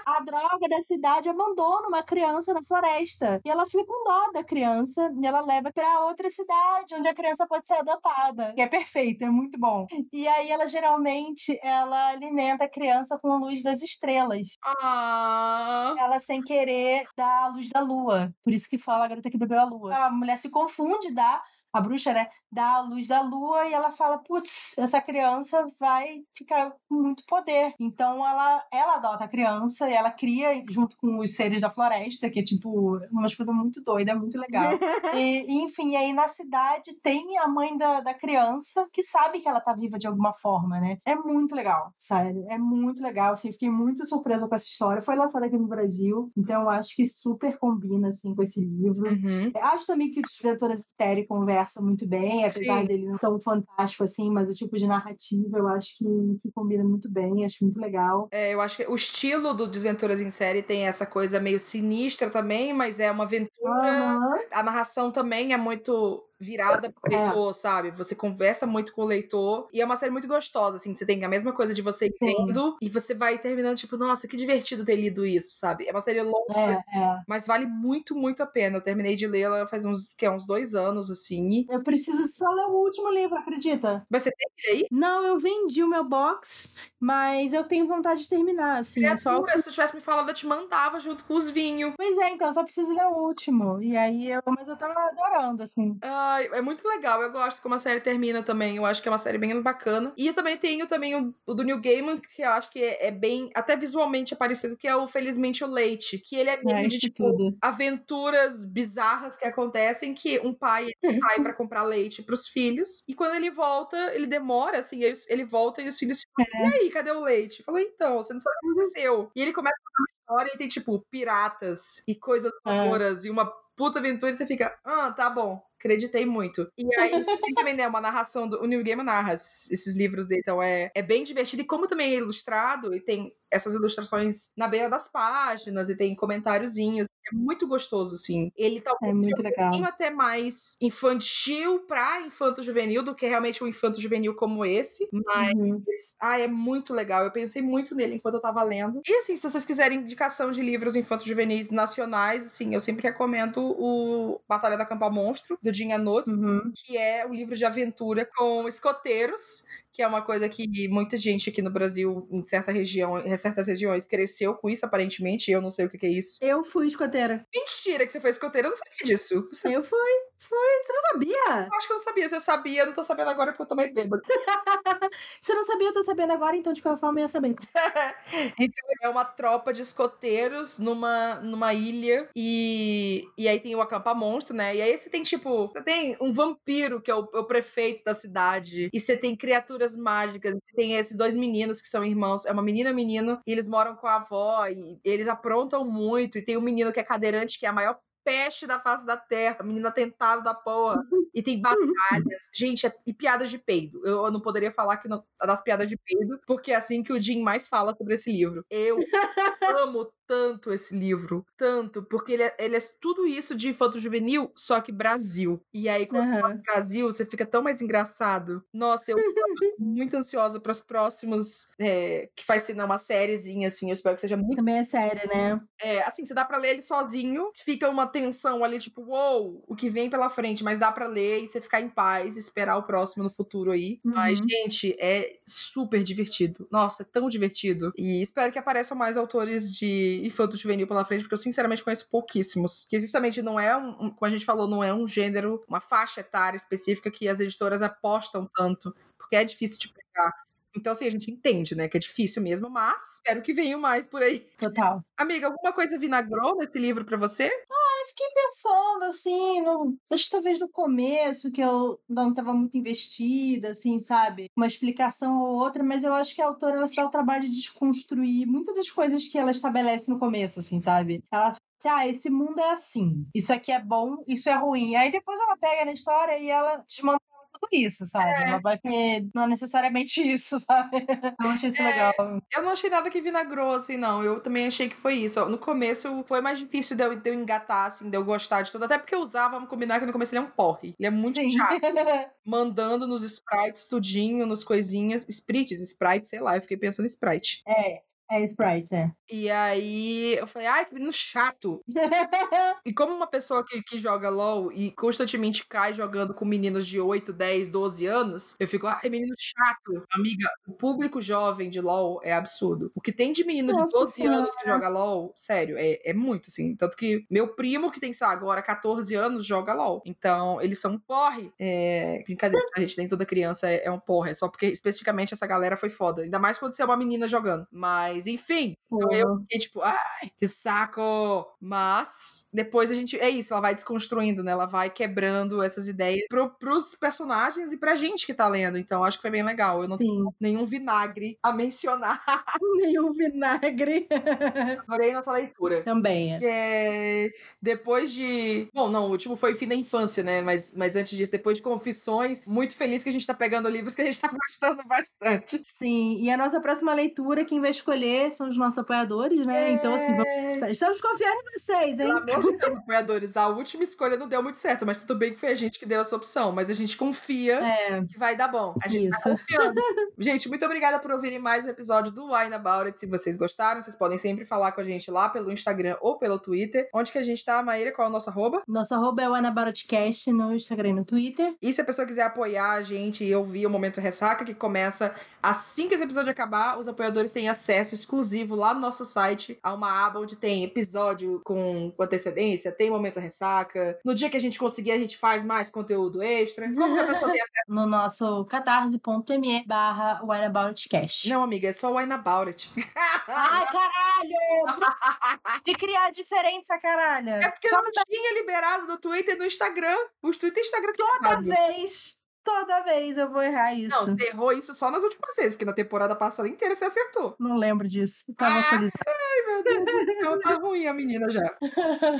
a droga da cidade abandona uma criança na floresta. E ela fica com dó da criança e ela leva para outra cidade onde a criança pode ser adotada. Que é perfeito, é muito bom. E aí ela geralmente ela alimenta a criança com a luz das estrelas. Ah. Ela sem querer dá a luz da lua. Por isso que fala a garota que bebeu a lua. Mulher se confunde, dá a bruxa, né, dá a luz da lua e ela fala, putz, essa criança vai ficar com muito poder. Então ela, ela adota a criança e ela cria junto com os seres da floresta, que é tipo umas coisas muito doidas, é muito legal. e, enfim, aí na cidade tem a mãe da, da criança que sabe que ela tá viva de alguma forma, né? É muito legal, sério, é muito legal. Assim, fiquei muito surpresa com essa história. Foi lançada aqui no Brasil, então acho que super combina assim com esse livro. Uhum. Acho também que o Desventuras Série conversa conversa muito bem, apesar Sim. dele não tão fantástico assim, mas o tipo de narrativa eu acho que, que combina muito bem, acho muito legal. É, eu acho que o estilo do Desventuras em Série tem essa coisa meio sinistra também, mas é uma aventura. Uhum. A narração também é muito virada pro é. leitor, é. sabe? Você conversa muito com o leitor e é uma série muito gostosa, assim, você tem a mesma coisa de você lendo e você vai terminando, tipo, nossa, que divertido ter lido isso, sabe? É uma série longa, é, mas, é. mas, vale muito, muito a pena. Eu terminei de lê-la faz uns, que é, uns dois anos, assim. Eu preciso só ler o último livro, acredita? Mas você tem aí? Não, eu vendi o meu box, mas eu tenho vontade de terminar, assim. É só... se tu tivesse me falado, eu te mandava junto com os vinhos. Pois é, então, só preciso ler o último. E aí eu. Mas eu tava adorando, assim. Ah, É muito legal. Eu gosto como a série termina também. Eu acho que é uma série bem bacana. E eu também tenho também o, o do New Gaiman, que eu acho que é, é, bem, até visualmente é parecido, que é o Felizmente o Leite. Que ele é meio é, de, tipo, tudo. aventuras bizarras que acontecem, que um pai sai para comprar leite pros filhos. E quando ele volta, ele demora, assim, ele volta e os filhos ficam, é. e aí, cadê o leite? Falou, então, você não sabe o que aconteceu. E ele começa a história e tem, tipo, piratas e coisas é. e uma puta aventura e você fica, ah, tá bom, acreditei muito. E aí tem também, né, uma narração do. O Neil Gaiman narra esses livros dele, então é, é bem divertido. E como também é ilustrado, e tem essas ilustrações na beira das páginas, e tem comentáriozinhos. É muito gostoso, assim. Ele tá é muito um legal. pouquinho até mais infantil pra infanto juvenil do que realmente um infanto juvenil como esse. Mas, uhum. ah, é muito legal. Eu pensei muito nele enquanto eu tava lendo. E assim, se vocês quiserem indicação de livros infanto juvenis nacionais, assim, eu sempre recomendo o Batalha da Campa Monstro, do Jim Anot, uhum. que é o livro de aventura com escoteiros que é uma coisa que muita gente aqui no Brasil, em certa região, em certas regiões, cresceu com isso, aparentemente. Eu não sei o que, é isso. Eu fui escoteira. Mentira que você foi escoteira, eu não sabia disso. Você... Eu fui. Foi, você não sabia? Eu acho que eu não sabia. Se eu sabia, eu não tô sabendo agora porque eu tomei bêbado. você não sabia, eu tô sabendo agora, então de qualquer forma eu ia saber. então é uma tropa de escoteiros numa, numa ilha e, e aí tem o acampa monstro, né? E aí você tem tipo, você tem um vampiro que é o, é o prefeito da cidade e você tem criaturas mágicas, você tem esses dois meninos que são irmãos, é uma menina e um menino, e eles moram com a avó e eles aprontam muito e tem um menino que é cadeirante que é a maior peste da face da terra, menino atentado da porra. E tem batalhas. Gente, é, e piadas de peido. Eu, eu não poderia falar que não, das piadas de peido, porque é assim que o Jim mais fala sobre esse livro. Eu amo tanto esse livro, tanto, porque ele é, ele é tudo isso de infanto juvenil, só que Brasil. E aí, quando uhum. fala Brasil, você fica tão mais engraçado. Nossa, eu tô muito ansiosa para os próximos, é, que vai ser não, uma sériezinha, assim, eu espero que seja muito... Também é série, né? É, assim, você dá para ler ele sozinho, fica uma tensão ali, tipo, uou, wow, o que vem pela frente, mas dá para ler e você ficar em paz, esperar o próximo no futuro aí. Uhum. Mas, gente, é super divertido. Nossa, é tão divertido. E espero que apareçam mais autores de infanto juvenil pela frente, porque eu sinceramente conheço pouquíssimos. Que justamente não é um, como a gente falou, não é um gênero, uma faixa etária específica que as editoras apostam tanto, porque é difícil de pegar. Então, assim, a gente entende, né, que é difícil mesmo, mas espero que venham mais por aí. Total. Amiga, alguma coisa vinagrou nesse livro para você? Ah, eu fiquei pensando, assim, no, acho que talvez no começo, que eu não estava muito investida, assim, sabe? Uma explicação ou outra, mas eu acho que a autora, ela se dá o trabalho de desconstruir muitas das coisas que ela estabelece no começo, assim, sabe? Ela assim, ah, esse mundo é assim, isso aqui é bom, isso é ruim. Aí depois ela pega na história e ela desmantela tudo isso, sabe? É. Ela vai ter, não é necessariamente isso, sabe? Eu achei isso é, legal. Eu não achei nada que vinagrou, assim, não. Eu também achei que foi isso. No começo foi mais difícil de eu, de eu engatar, assim, de eu gostar de tudo. Até porque eu usava, vamos combinar que no começo ele é um porre. Ele é muito Sim. chato. mandando nos sprites tudinho, nos coisinhas. Sprites, sprites, sei lá. Eu fiquei pensando em sprite. É. É Sprite, é. E aí eu falei, ai, que menino chato. e como uma pessoa que, que joga LOL e constantemente cai jogando com meninos de 8, 10, 12 anos, eu fico, ai, menino chato. Amiga, o público jovem de LOL é absurdo. O que tem de menino Nossa de 12 Senhora. anos que joga LOL, sério, é, é muito, assim. Tanto que meu primo, que tem, sei lá, agora 14 anos, joga LOL. Então, eles são um porre. É... Brincadeira, a gente nem toda criança é, é um porre. É só porque especificamente essa galera foi foda. Ainda mais quando você é uma menina jogando. Mas, enfim. Então eu fiquei tipo, ai, que saco! Mas depois a gente. É isso, ela vai desconstruindo, né? Ela vai quebrando essas ideias pro, pros personagens e pra gente que tá lendo. Então acho que foi bem legal. Eu não Sim. tenho nenhum vinagre a mencionar. Nenhum vinagre. Adorei nossa leitura. Também é. É, depois de. Bom, não, o último foi Fim da Infância, né? Mas, mas antes disso, depois de Confissões, muito feliz que a gente tá pegando livros que a gente tá gostando bastante. Sim, e a nossa próxima leitura, quem vai escolher são os nossos apoiadores, né? Então, assim, vamos... estamos confiando em vocês, hein? Pelo amor de Deus, apoiadores, a última escolha não deu muito certo, mas tudo bem que foi a gente que deu essa opção. Mas a gente confia É, que vai dar bom. A gente tá Isso. confiando. gente, muito obrigada por ouvirem mais um episódio do Wine About It. Se vocês gostaram, vocês podem sempre falar com a gente lá pelo Instagram ou pelo Twitter. Onde que a gente tá, Maíra? Qual é o nosso arroba? nosso arroba é o Anabarotcast no Instagram e no Twitter. E se a pessoa quiser apoiar a gente e ouvir o Momento Ressaca, que começa assim que esse episódio acabar, os apoiadores têm acesso exclusivo lá no nosso site a uma aba onde tem episódio com antecedência, tem Momento Ressaca. No dia que a gente conseguir, a gente faz mais conteúdo extra. Como que a pessoa tem acesso? No nosso catarse.me barra Winaboutcast. Não, amiga, é só Wine About It. Ai, caralho! De criar diferença, caralho! É porque Só não tinha liberado no Twitter e no Instagram. Os Twitter e Instagram que toda vez, toda vez eu vou errar Não, isso. você errou isso só nas últimas vezes, que na temporada passada inteira você acertou. Não, lembro disso. Tava Ah! atualizado. Ai, meu Deus, então tá ruim a menina já.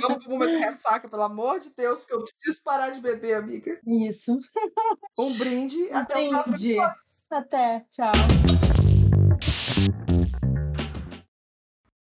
Vamos pro momento ressaca, pelo amor de Deus, porque eu preciso parar de beber, amiga. Isso. Um brinde. Até o próximo Entendi. Até. Tchau.